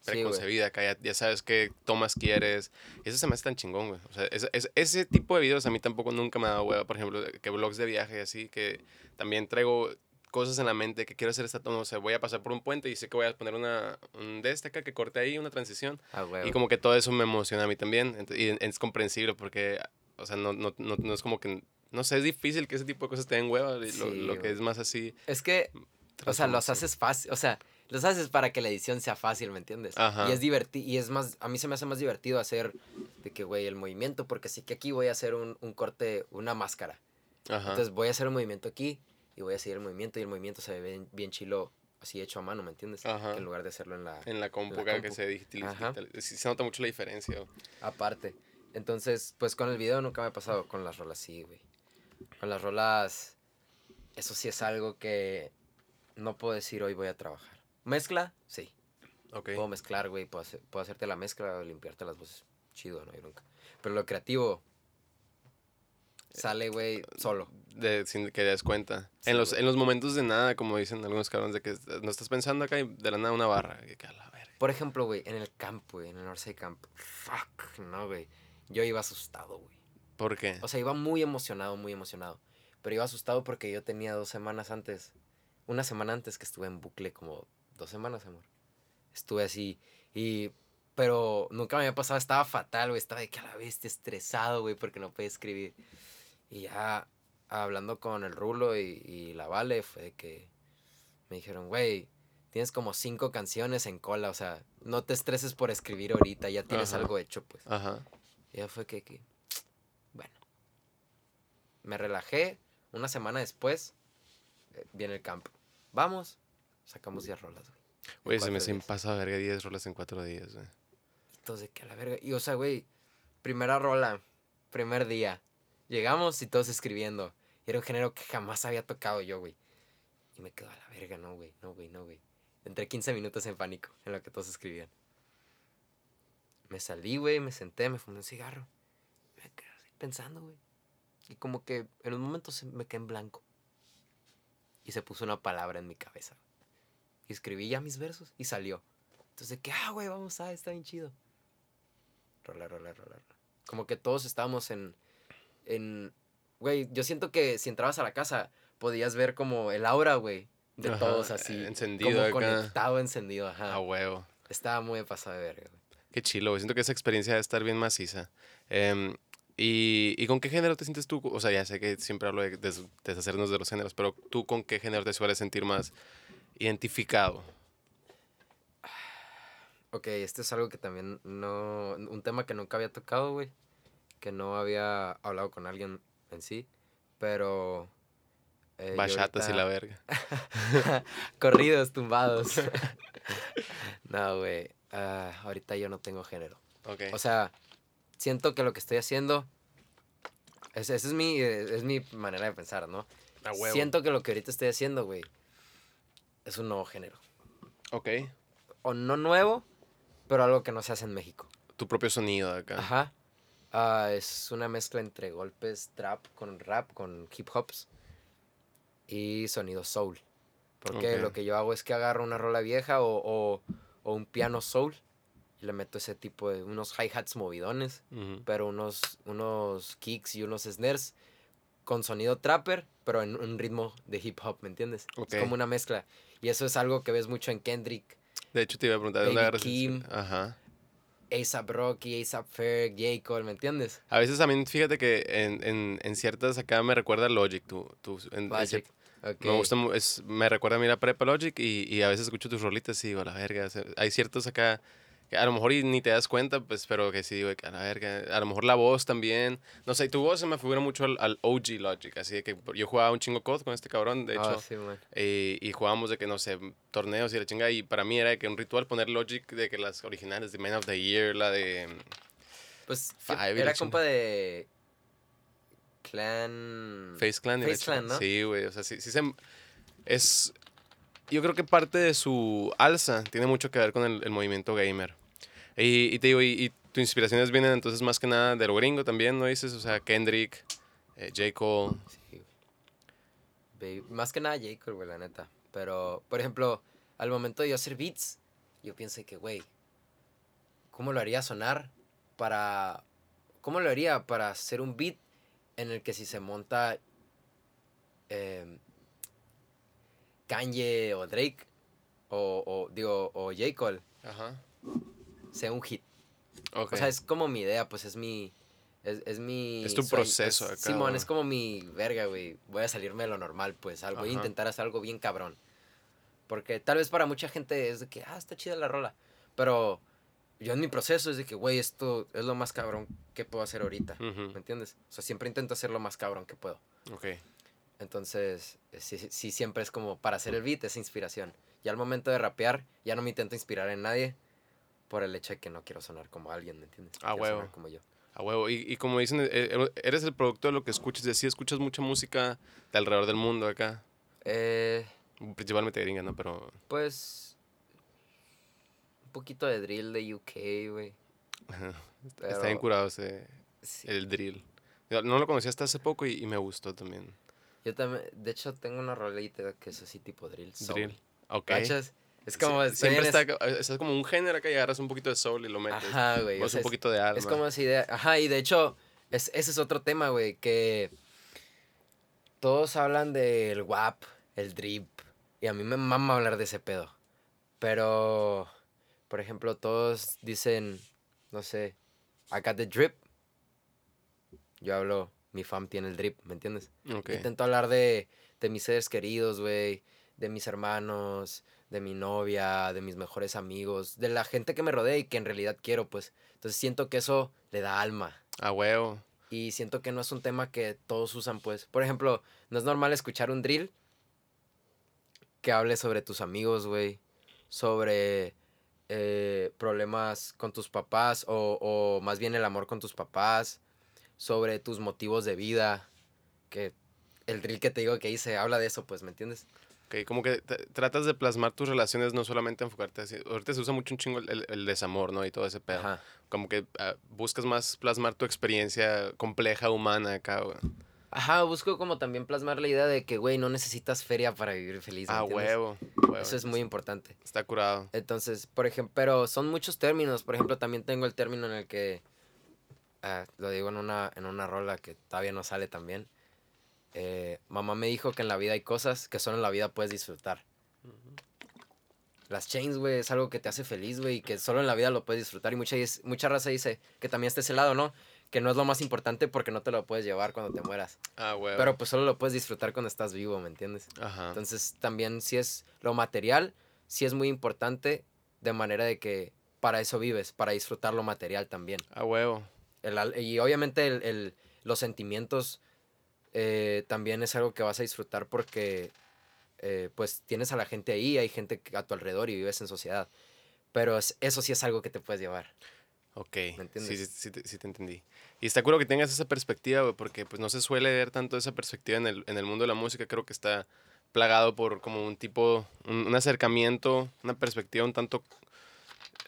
Sí, preconcebida, acá ya, ya sabes qué tomas quieres. Y eso se me hace tan chingón, güey. O sea, es- es- ese tipo de videos a mí tampoco nunca me ha dado hueva. Por ejemplo, que vlogs de viaje y así, que también traigo cosas en la mente que quiero hacer esta toma. O sea, voy a pasar por un puente y sé que voy a poner una, un de este acá que corte ahí, una transición. ah. Y como que todo eso me emociona a mí también. Y es comprensible porque, o sea, no, no, no, no es como que, no sé, es difícil que ese tipo de cosas te den hueva. y lo, Sí, lo que es más así. Es que, o sea, los haces fácil. O sea, los haces para que la edición sea fácil, ¿me entiendes? Ajá. Y es divertido. Y es más, a mí se me hace más divertido hacer de que, güey, el movimiento, porque sí que aquí voy a hacer un, un corte, una máscara. Ajá. Entonces voy a hacer un movimiento aquí y voy a seguir el movimiento y el movimiento se ve bien, bien chilo así hecho a mano, ¿me entiendes? Ajá. Que en lugar de hacerlo en la... en la compu, la acá que compu. se digitaliza. Sí se nota mucho la diferencia. güey. Aparte. Entonces, pues con el video nunca me ha pasado con las rolas, sí, güey. Con las rolas, eso sí es algo que no puedo decir hoy voy a trabajar. ¿Mezcla? Sí. Ok. Puedo mezclar, güey. Puedo, hacer- puedo hacerte la mezcla limpiarte las voces. Chido, no hay nunca. Pero lo creativo sale, güey, solo. De, sin que te des cuenta. Sí, en, los, en los momentos de nada, como dicen algunos cabrones, de que no estás pensando acá y de la nada una barra. Que a la verga. Por ejemplo, güey, en el campo, güey, en el Northside Camp. Fuck, no, güey. Yo iba asustado, güey. ¿Por qué? O sea, iba muy emocionado, muy emocionado. Pero iba asustado porque yo tenía dos semanas antes. Una semana antes que estuve en bucle, como dos semanas, amor. Estuve así. Y. Pero nunca me había pasado, estaba fatal, güey. Estaba de que a la bestia estresado, güey, porque no podía escribir. Y ya hablando con el Rulo y, y la Vale, fue de que me dijeron, güey, tienes como cinco canciones en cola, o sea, no te estreses por escribir ahorita, ya tienes Ajá. algo hecho, pues. Ajá. Y ya fue que, que, bueno, me relajé. Una semana después, eh, viene el campo. Vamos, sacamos 10 rolas, güey. Güey, se me cuatro hace días. pasado verga 10 rolas en 4 días, güey. Entonces, que a la verga. Y o sea, güey, primera rola, primer día. Llegamos y todos escribiendo. Y era un género que jamás había tocado yo, güey. Y me quedo a la verga, no, güey, no, güey, no, güey. Entré 15 minutos en pánico en lo que todos escribían. Me salí, güey, me senté, me fumé un cigarro. Me quedé así pensando, güey. Y como que en un momento se me quedé en blanco. Y se puso una palabra en mi cabeza. Y escribí ya mis versos y salió. Entonces, que, ah, güey, vamos a, está bien chido. Rola, rola, rola, rola. Como que todos estábamos en, en, güey, yo siento que si entrabas a la casa podías ver como el aura, güey, de Ajá, todos así. encendido como acá. conectado, encendido, ajá. A huevo. Estaba muy pasado de verga, güey. Qué chilo, güey. Siento que esa experiencia debe estar bien maciza. Em, y, ¿Y con qué género te sientes tú? O sea, ya sé que siempre hablo de des- deshacernos de los géneros, pero ¿tú con qué género te sueles sentir más identificado? Ok, este es algo que también no, un tema que nunca había tocado, güey, que no había hablado con alguien en sí, pero... eh, Bachatas y la verga. Corridos, tumbados. no, güey. ah, ahorita yo no tengo género. Ok. O sea, siento que lo que estoy haciendo. es- Esa es mi, es mi manera de pensar, ¿no? Siento que lo que ahorita estoy haciendo, güey, es un nuevo género. Ok. O no nuevo, pero algo que no se hace en México. Tu propio sonido de acá. Ajá. Ah, es una mezcla entre golpes trap con rap, con hip hops y sonido soul. Porque lo que yo hago es que agarro una rola vieja o, o- o un piano soul le meto ese tipo de unos hi-hats movidones, pero unos, unos kicks y unos snares con sonido trapper, pero en un ritmo de hip hop, ¿me entiendes? Ok. Es como una mezcla. Y eso es algo que ves mucho en Kendrick, De hecho, te iba a preguntar, ¿de dónde agarras Kim. Ajá. ASAP Rocky, ASAP Ferg, J. Cole, ¿me entiendes? A veces también, fíjate que en, en, en ciertas acá me recuerda Logic, tú, tú, en- Logic. cier- Ok. Me gusta, es, me recuerda a mí la prepa Logic y, y a veces escucho tus rolitas y digo, a la verga, hay ciertos acá que a lo mejor y ni te das cuenta, pues, pero que sí, digo, que a la verga, a lo mejor la voz también, no sé, tu voz se me figura mucho al, al OG Logic, así de que yo jugaba un chingo COD con este cabrón, de Ah, hecho, sí, eh, y jugábamos de que, no sé, torneos y la chinga, y para mí era de que un ritual poner Logic de que las originales de Man of the Year, la de... Pues Five era compa de Clan... Face Clan. Face Clan. ¿no? Sí, güey. O sea, sí, sí se... Es... Yo creo que parte de su alza tiene mucho que ver con el, el movimiento gamer. Y, y te digo, y, y tus inspiraciones vienen entonces más que nada de lo gringo también, ¿no dices? O sea, Kendrick, eh, J. Cole. Sí. Baby- Más que nada J. Cole, güey, la neta. Pero, por ejemplo, al momento de yo hacer beats, yo pienso que, güey, ¿cómo lo haría sonar para... ¿Cómo lo haría para hacer un beat en el que si se monta em, Kanye o Drake o, o, digo, o J. Cole, Ajá. Sea un hit? Ok. O sea, es como mi idea, pues es mi. Es, es mi. Es tu sueño, proceso es- acá, Simón, güey. es como mi verga, güey. Voy a salirme de lo normal, pues. Algo, voy a intentar hacer algo bien cabrón. Porque tal vez para mucha gente es de que, ah, está chida la rola. Pero yo en mi proceso es de que, güey, esto es lo más cabrón que puedo hacer ahorita. Ujú, ¿Me entiendes? O sea, siempre intento hacer lo más cabrón que puedo. Ok. Entonces, sí, sí, siempre es como para hacer el beat, es inspiración. Y al momento de rapear, ya no me intento inspirar en nadie por el hecho de que no quiero sonar como alguien, ¿me entiendes? Ah, Quiero huevo. sonar como yo. A huevo. Y, y como dicen, eh, eh, eres el producto de lo que escuchas. Sí escuchas mucha música de alrededor del mundo acá. Eh, Principalmente gringa, ¿no? Pero... pues. Un poquito de drill de UK, güey. ajá, Está Pero- bien curado ese, Sí. el drill. Yo no lo conocí hasta hace poco y, y me gustó también. Yo también. De hecho, tengo una rolita que es así tipo drill. soul. Drill. Ok. ¿Cachas? Es Sí, como. estoy siempre está, es- está como un género y agarras un poquito de soul y lo metes. Ajá, güey. O sea, un es- poquito de alma. Es como esa idea. Ajá, y de hecho, es, ese es otro tema, güey, que todos hablan del WAP, el drip, y a mí me mama hablar de ese pedo. Pero, por ejemplo, todos dicen, no sé, I got the drip. Yo hablo, mi fam tiene el drip, ¿me entiendes? Ok. Intento hablar de, de mis seres queridos, güey, de mis hermanos, de mi novia, de mis mejores amigos, de la gente que me rodea y que en realidad quiero, pues. Entonces siento que eso le da alma. A huevo. Y siento que no es un tema que todos usan, pues. Por ejemplo, no es normal escuchar un drill que hable sobre tus amigos, güey. Sobre eh, problemas con tus papás o, o más bien el amor con tus papás. Sobre tus motivos de vida. Que el drill que te digo que hice habla de eso, pues, ¿me entiendes? Ok, como que tratas de plasmar tus relaciones, no solamente enfocarte así. Ahorita se usa mucho un chingo el, el- desamor, ¿no? Y todo ese pedo. Ajá. Como que ah, buscas más plasmar tu experiencia compleja, humana acá, güey. Ajá, busco como también plasmar la idea de que, güey, no necesitas feria para vivir feliz. ¿me Ah, huevo. Eso es muy importante. Está curado. Entonces, por ejemplo, pero son muchos términos. Por ejemplo, también tengo el término en el que, ah, lo digo en una, en una rola que todavía no sale también. Eh, mamá me dijo que en la vida hay cosas que solo en la vida puedes disfrutar. Las chains, güey, es algo que te hace feliz, güey, y que solo en la vida lo puedes disfrutar. Y mucha, mucha raza dice que también está ese lado, ¿no? Que no es lo más importante porque no te lo puedes llevar cuando te mueras. Ah, huevo. Pero pues solo lo puedes disfrutar cuando estás vivo, ¿me entiendes? Ajá. Entonces también si es lo material, sí es muy importante de manera de que para eso vives, para disfrutar lo material también. Ah, huevo. El y obviamente el- el- los sentimientos eh, también es algo que vas a disfrutar porque eh, pues tienes a la gente ahí, hay gente a tu alrededor y vives en sociedad. Pero es- eso sí es algo que te puedes llevar. Ok. ¿Me Sí, entiendes? sí, sí, te, sí te entendí. Y está curado que tengas esa perspectiva, güey, porque pues no se suele ver tanto esa perspectiva en el, en el mundo de la música. Creo que está plagado por como un tipo, un, un acercamiento, una perspectiva un tanto,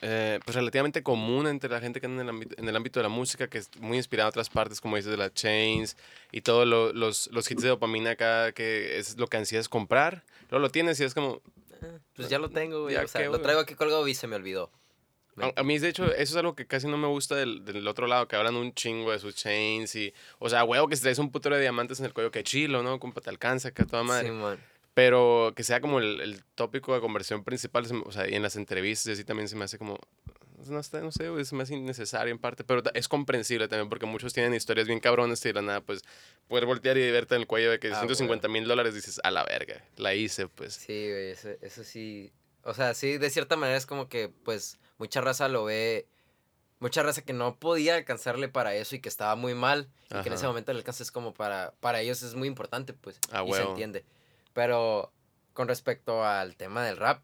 eh, pues relativamente común entre la gente que anda en el, ámbito, en el ámbito de la música, que es muy inspirada a otras partes, como dices, de la Chains y todos lo- los, los hits de dopamina acá, que es lo que ansías comprar. Luego lo tienes y es como, Pues ya lo tengo, güey. Ya O sea, qué, lo traigo aquí colgado y se me olvidó. A, a mí, de hecho, eso es algo que casi no me gusta del, del otro lado, que hablan un chingo de sus chains y... O sea, huevo, que si traes un putero de diamantes en el cuello, que chilo, ¿no? Compa, te alcanza, que a toda madre. Sí, man. Pero que sea como el, el tópico de conversión principal, o sea, y en las entrevistas y así también se me hace como... No, está, no sé, me hace innecesario en parte, pero es comprensible también porque muchos tienen historias bien cabronas y de la nada, pues, poder voltear y verte en el cuello de que Ah, 150 mil dólares dices, a la verga, la hice, pues. Sí, güey, eso, eso sí. O sea, sí, de cierta manera es como que, pues, mucha raza lo ve. Mucha raza que no podía alcanzarle para eso y que estaba muy mal. Y que en ese momento el alcance es como para. Para ellos es muy importante, pues. Ah, y se entiende. Pero con respecto al tema del rap.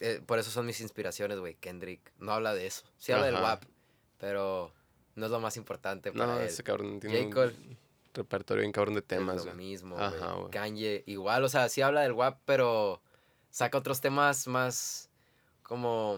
eh, por eso son mis inspiraciones, güey. Kendrick no habla de eso. Sí habla del. WAP. Pero no es lo más importante para No, él. ese cabrón tiene J. Cole. un repertorio bien cabrón de Es temas, lo güey. mismo, Ajá, güey. Kanye, igual, o sea, sí habla del WAP, pero saca otros temas más como...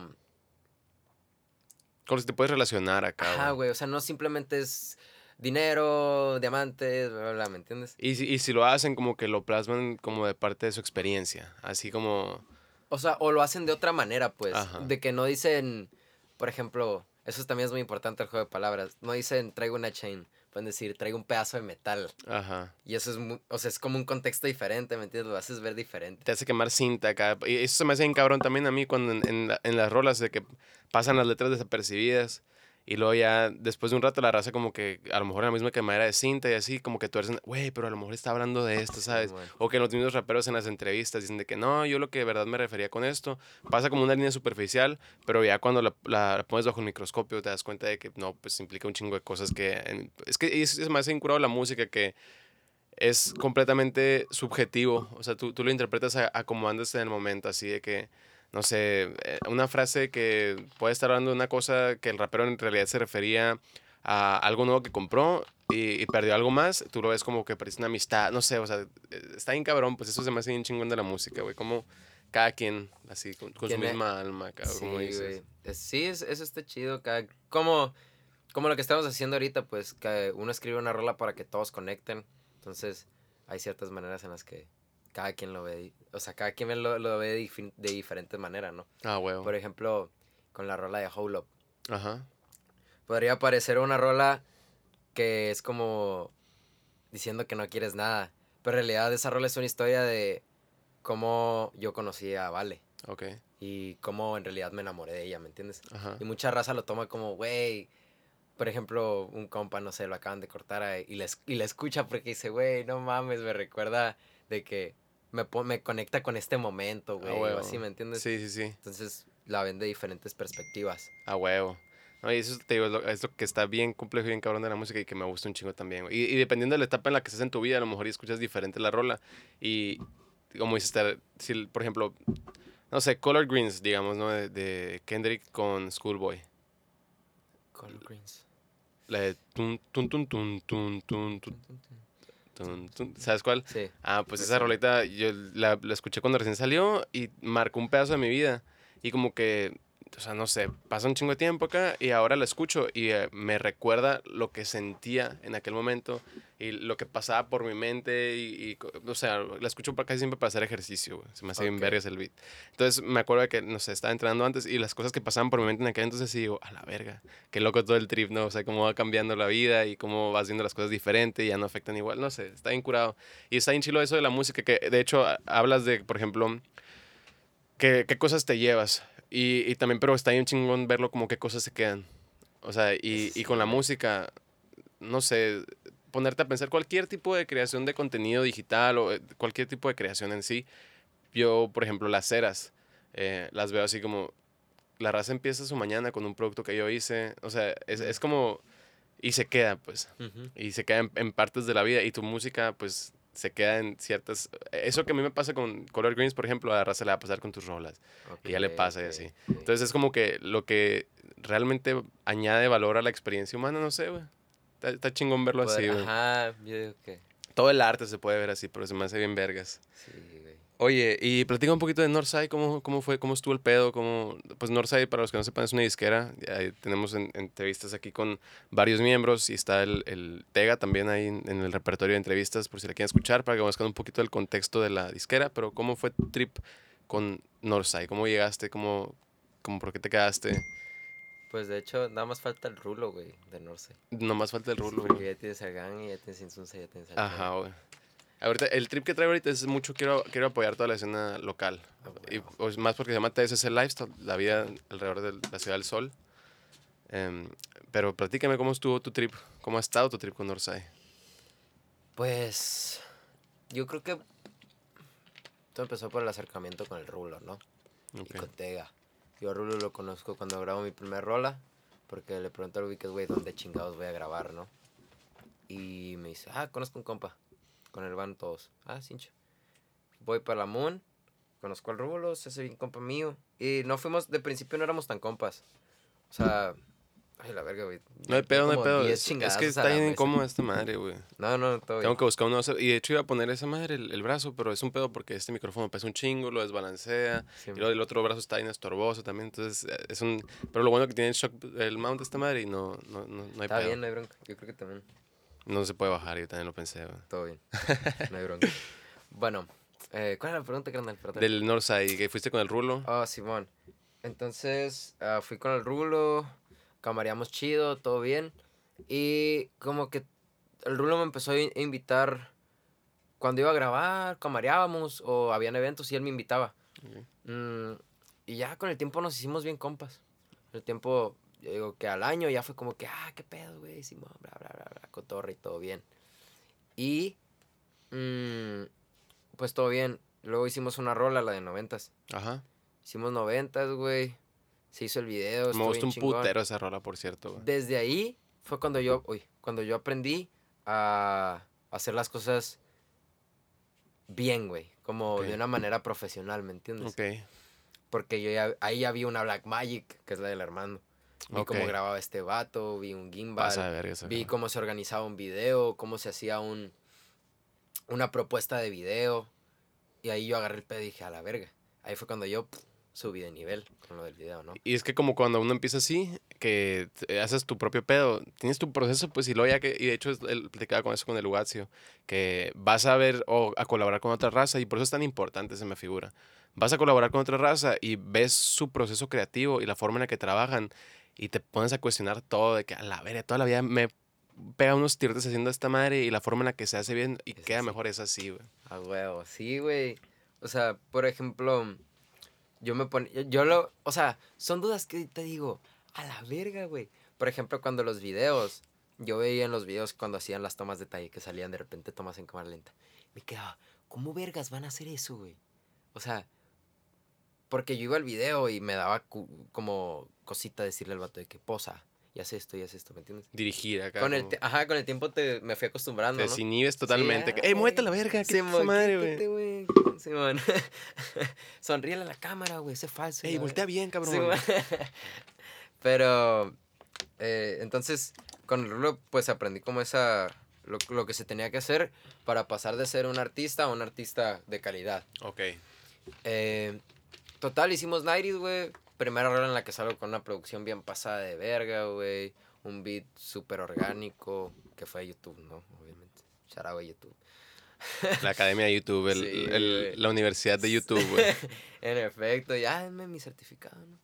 Con los que te puedes relacionar acá, Ajá, güey, o sea, no simplemente es dinero, diamantes, bla, bla, bla, ¿me entiendes? Y, si- y si lo hacen, como que lo plasman como de parte de su experiencia. Así como. O sea, o lo hacen de otra manera, pues, Ajá. de que no dicen, por ejemplo, eso también es muy importante el juego de palabras, no dicen traigo una chain, pueden decir traigo un pedazo de metal. Ajá. Y eso es, mu- o sea, es como un contexto diferente, ¿me entiendes? Lo haces ver diferente. Te hace quemar cinta acá. Y eso se me hace bien cabrón también a mí cuando en, en la- en las rolas de que pasan las letras desapercibidas. Y luego ya, después de un rato, la raza como que a lo mejor la misma quemadera de cinta y así, como que tú eres, güey, pero a lo mejor está hablando de esto, ¿sabes? Simón. O que los mismos raperos en las entrevistas dicen de que no, yo lo que de verdad me refería con esto, pasa como una línea superficial, pero ya cuando la, la pones bajo el microscopio te das cuenta de que no, pues implica un chingo de cosas que... en- es que es, es más incurado la música que es completamente subjetivo, o sea, tú, tú lo interpretas a, a como andas en el momento, así de que, no sé, eh, una frase que puede estar hablando de una cosa que el rapero en realidad se refería a algo nuevo que compró y, y perdió algo más, tú lo ves como que parece una amistad, no sé, o sea, eh, está bien cabrón, pues eso se me hace bien chingón de la música, güey, como cada quien, así, con, con su misma alma, cabrón, como Sí, dices. güey. Es- Sí, es- eso está chido. cada- como, como lo que estamos haciendo ahorita, pues que uno escribe una rola para que todos conecten. Entonces, hay ciertas maneras en las que cada quien lo ve. O sea, cada quien lo, lo ve de, de diferente manera, ¿no? Ah, huevo. Por ejemplo, con la rola de Hold Up. Ajá. Podría parecer una rola que es como diciendo que no quieres nada. Pero en realidad esa rola es una historia de cómo yo conocí a Vale. Ok. Y cómo en realidad me enamoré de ella, ¿me entiendes? Ajá. Y mucha raza lo toma como, güey, por ejemplo, un compa, no sé, lo acaban de cortar a- y, es- y le escucha porque dice, güey, no mames, me recuerda de que me, me conecta con este momento, güey. Ah. Así, ¿me entiendes? Sí, sí, sí. Entonces la ven de diferentes perspectivas. A huevo. No, y eso te digo, es, lo, que está bien complejo y bien cabrón de la música y que me gusta un chingo también. Y, y, dependiendo de la etapa en la que estés en tu vida, a lo mejor escuchas diferente la rola. Y como dices, si, por ejemplo, no sé, Color Greens, digamos, ¿no? De, Kendrick con Schoolboy. Color Greens. La de tun, tun, tun, tun, tun, tun. tun, tun, tun. ¿Sabes cuál? Sí. Ah, pues esa rolita yo la, la escuché cuando recién salió y marcó un pedazo de mi vida. Y como que, o sea, no sé, pasa un chingo de tiempo acá y ahora la escucho y eh, me recuerda lo que sentía en aquel momento y lo que pasaba por mi mente y, y o sea, la escucho para casi siempre para hacer ejercicio, güey. Se me hace bien Ok. vergas el beat. Entonces me acuerdo de que, no sé, estaba entrenando antes y las cosas que pasaban por mi mente en aquel entonces y digo, a la verga, qué loco todo el trip, ¿no? O sea, cómo va cambiando la vida y cómo vas viendo las cosas diferente y ya no afectan igual, no sé, está bien curado. Y está bien chilo eso de la música, que de hecho hablas de, por ejemplo, qué, qué cosas te llevas. Y, y también, pero está bien chingón verlo como qué cosas se quedan. O sea, y, y con la música, no sé, ponerte a pensar cualquier tipo de creación de contenido digital o eh, cualquier tipo de creación en sí. Yo, por ejemplo, las ceras, eh, las veo así como, la raza empieza su mañana con un producto que yo hice. O sea, es, es como, y se queda, pues Ujú. y se queda en, en partes de la vida y tu música pues se queda en ciertas eso que a mí me pasa con Color Greens por ejemplo a la raza le va a pasar con tus rolas Y ya le pasa y ok, así. entonces es como que lo que realmente añade valor a la experiencia humana no sé güey está, está chingón verlo así güey Ajá, yo digo que todo el arte se puede ver así pero se me hace bien vergas sí. Oye, y platica un poquito de Northside, ¿cómo, cómo fue, cómo estuvo el pedo? Cómo, pues Northside, para los que no sepan, es una disquera. Ahí tenemos en- entrevistas aquí con varios miembros y está el, el Tega también ahí en, en el repertorio de entrevistas, por si la quieren escuchar, para que conozcan un poquito del contexto de la disquera. Pero, ¿cómo fue tu trip con Northside? ¿Cómo llegaste? ¿Cómo, como por qué te quedaste. Pues de hecho, nada más falta el rulo, güey, de Norse. Nomás falta el Sí, rulo, porque güey. ya tienes a Gang, ya tienes Insunza, ya tienes a Ajá, güey. Ahorita, el trip que traigo ahorita es mucho, quiero, quiero apoyar toda la escena local. Ah, Y huevo. pues, más porque se llama TSC Lifestyle, la vida alrededor de la Ciudad del Sol. Em, pero platícame cómo estuvo tu trip, cómo ha estado tu trip con Northside. Pues yo creo que todo empezó por el acercamiento con el rulo, ¿no? Ok. Y con Tega. Yo a Rulo lo conozco cuando grabo mi primer rola, porque le pregunto al Wicked, güey, ¿dónde chingados voy a grabar, no? Y me dice, ah, conozco un compa. Con él van todos. Ah, cincho. Voy para la Moon, conozco al Rulo, se hace bien compa mío. Y no fuimos, de principio no éramos tan compas. O sea, ay, la verga, güey. No hay pedo, no hay pedo. 10 Es, es que está bien mesa. incómoda esta madre, güey. No, no, todo Tengo bien. que buscar uno. Y de hecho iba a poner esa madre el, el brazo, pero es un pedo porque este micrófono pesa un chingo, lo desbalancea. Sí, Y luego el otro brazo está bien estorboso también. Entonces eh, es un. Pero lo bueno que tiene el shock, el mount de esta madre y no, no, no, no hay Está pedo. bien, no hay bronca. Yo creo que también. No se puede bajar, yo también lo pensé. Todo bien. No hay bronca. bueno, eh, ¿cuál era la pregunta, carnal? Perdón. Del Northside, que fuiste con el rulo. Oh, Simón. Entonces, ah, fui con el rulo, camareamos chido, todo bien. Y como que el rulo me empezó a in- a invitar cuando iba a grabar, camareábamos o habían eventos y él me invitaba. Ok. Mm, y ya con el tiempo nos hicimos bien compas. El tiempo, yo digo que al año ya fue como que, ah, qué pedo, güey, Simón, bla, bla, bla, bla, cotorra y todo bien. Y, mm, pues todo bien. Luego hicimos una rola, la de noventas. Ajá. Hicimos noventas, güey. Se hizo el video. Me bien un chingón. putero esa rola, por cierto, güey. Desde ahí fue cuando yo, uy, cuando yo aprendí a hacer las cosas bien, güey. Como de una manera profesional, ¿me entiendes? Ok. Porque yo ya, ahí ya vi una Black Magic, que es la del Armando. Vi cómo Ok. grababa este vato, vi un gimbal, esa vi cómo se organizaba un video, cómo se hacía un, una propuesta de video. Y ahí yo agarré el pedo y dije, a la verga. Ahí fue cuando yo pff, subí de nivel con lo del video, ¿no? Y es que como cuando uno empieza así, que haces tu propio pedo, tienes tu proceso, pues y luego ya que, y de hecho él platicaba con eso con el Ugacio, que vas a ver o a colaborar con otra raza y por eso es tan importante, se me figura. Vas a colaborar con otra raza y ves su proceso creativo y la forma en la que trabajan y te pones a cuestionar todo de que a la verga, toda la vida me pega unos tirotes haciendo esta madre y la forma en la que se hace bien y Es queda así. mejor es así, güey. A huevo, sí, güey. O sea, por ejemplo, yo me ponía, yo, yo lo, o sea, son dudas que te digo, a la verga, güey. Por ejemplo, cuando los videos, yo veía en los videos cuando hacían las tomas de talle que salían de repente tomas en cámara lenta. Me quedaba, ¿cómo vergas van a hacer eso, güey? O sea, porque yo iba al video y me daba como cosita decirle al vato de que posa y hace esto y hace esto, ¿me entiendes? Dirigir acá. Con el, ajá, con el tiempo te, me fui acostumbrando, te ¿no? desinhibes totalmente. ay, ¡Ey, muévete la verga! ¡Qué Simón, madre, güey! güey. Simón. Sonríele a la cámara, güey. Sé falso. ¡Ey, voltea bien, cabrón! Simón. Pero, eh, entonces, con el rulo, pues aprendí como esa, lo, lo que se tenía que hacer para pasar de ser un artista a un artista de calidad. Ok. Eh, total, hicimos 90 güey. Primera rola en la que salgo con una producción bien pasada de verga, güey. Un beat súper orgánico, que fue de YouTube, ¿no? Obviamente. Shout out a YouTube. La academia de YouTube, el- Sí, el- güey. la universidad de YouTube, güey. en efecto, ya denme mi certificado, ¿no?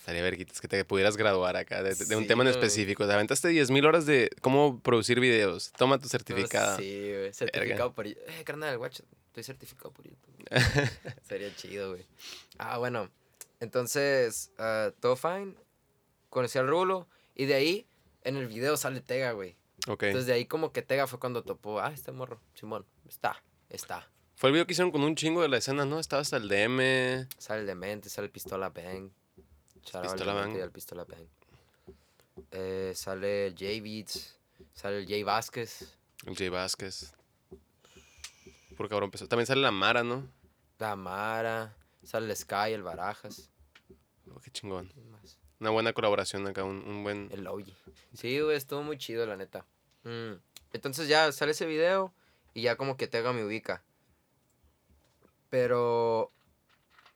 Estaría verguitas que te pudieras graduar acá de, de un tema en específico. Te aventaste 10.000 horas de cómo producir videos. Toma tu certificado. Sí, güey. Certificado por YouTube. Eh, carnal, guacho, estoy certificado por YouTube. Sería chido, güey. Ah, bueno. Entonces, ah, todo fine. Conocí al Rulo. Y de ahí, en el video sale Tega, güey. Ok. Entonces de ahí como que Tega fue cuando topó. Ah, este morro. Simón. Está. Está. Fue el video que hicieron con un chingo de la escena, ¿no? Estaba hasta el DM. Sale el Demente, sale el Pistola Bang. Pistola Bang. y al Pistola Bang. Eh, sale el J Beats. Sale el Jay Vázquez. El Jay Vázquez. Por cabrón empezó. También sale la Mara, ¿no? La Mara. Sale el Sky, el Barajas. Oh, qué chingón. Una buena colaboración acá, un, un buen... El Oji. Sí, güey, estuvo muy chido, la neta. Mm, Entonces ya sale ese video y ya como que Tega me ubica. Pero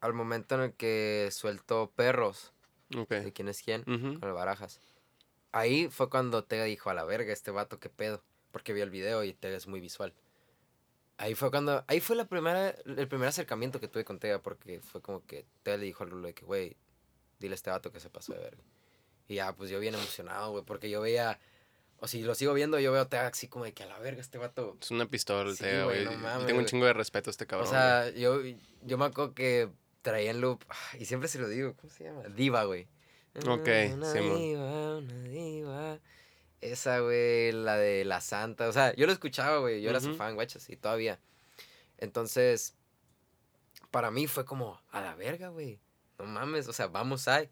al momento en el que suelto perros, de quién es quién, con el Barajas. Ahí fue cuando Tega dijo, a la verga, este vato, qué pedo. Porque vio el video y Tega es muy visual. Ahí fue cuando, ahí fue la primera, el primer acercamiento que tuve con Tega, porque fue como que Tega le dijo al Rulo de que, güey, dile a este vato que se pasó de verga. Y ya, pues yo bien emocionado, güey, porque yo veía, o si lo sigo viendo, yo veo a Tega así como de que a la verga este vato. Es una pistola el Sí, Tega, güey, no mames, tengo un chingo de respeto a este cabrón. o sea, yo, yo me acuerdo que traía en loop, ah, y siempre se lo digo, ¿cómo se llama? Diva, güey. Ok, Una Simón. diva, una diva. Esa, güey, la de La Santa. O sea, yo lo escuchaba, güey. Yo era su fan, guachas, y todavía. Entonces, para mí fue como, a la verga, güey. No mames, o sea, vamos ahí.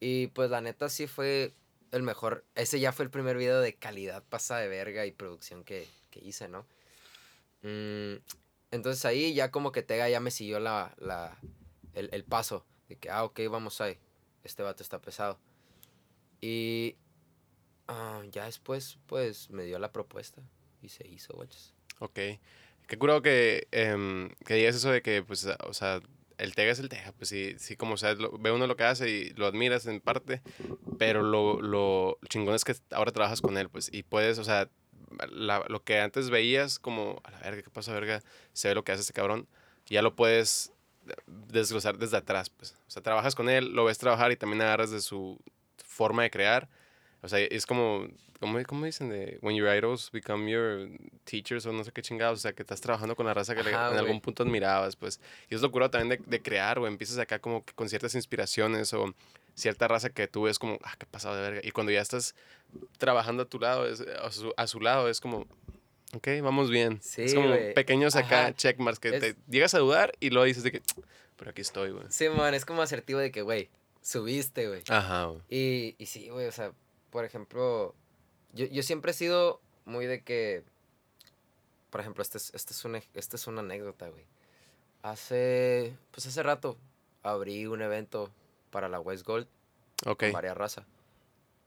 Y pues la neta sí fue el mejor. Ese ya fue el primer video de calidad pasa de verga y producción que, que hice, ¿no? Mm, entonces ahí ya como que Tega ya me siguió la, la, el, el paso. De que, ah, ok, vamos ahí. Este vato está pesado. Y ah, ya después, pues, me dio la propuesta. Y se hizo, guachas. Ok. Qué curado que, em, que digas eso de que, pues, o sea, el Tega es el Tega. Pues sí, sí como, sea, lo- ve uno lo que hace y lo admiras en parte, pero lo, lo chingón es que ahora trabajas con él, pues, y puedes, o sea, la- lo que antes veías como, a la verga, ¿qué pasa, verga? Se ve lo que hace este cabrón, ya lo puedes desglosar desde atrás, pues. O sea, trabajas con él, lo ves trabajar y también agarras de su forma de crear. O sea, es como, ¿cómo, cómo dicen? De, when your idols become your teachers o no sé qué chingados. O sea, que estás trabajando con la raza que le- Ajá, en güey. algún punto admirabas, pues. Y es lo curado también de, de crear, o empiezas acá como que con ciertas inspiraciones o cierta raza que tú ves como, ah, qué pasado de verga. Y cuando ya estás trabajando a tu lado, es- a, su, a su lado, es como, ok, vamos bien. Sí, es como güey. pequeños acá Ajá. checkmarks que Es- te llegas a dudar y luego dices de que, pero aquí estoy, güey. Sí, man, es como asertivo de que, güey, subiste, güey. Ajá, güey. Y, y sí, güey, o sea, por ejemplo, yo, yo siempre he sido muy de que, por ejemplo, este es, este es, una, este es una anécdota, güey. Hace, pues hace rato, abrí un evento para la West Gold Ok, con varias raza.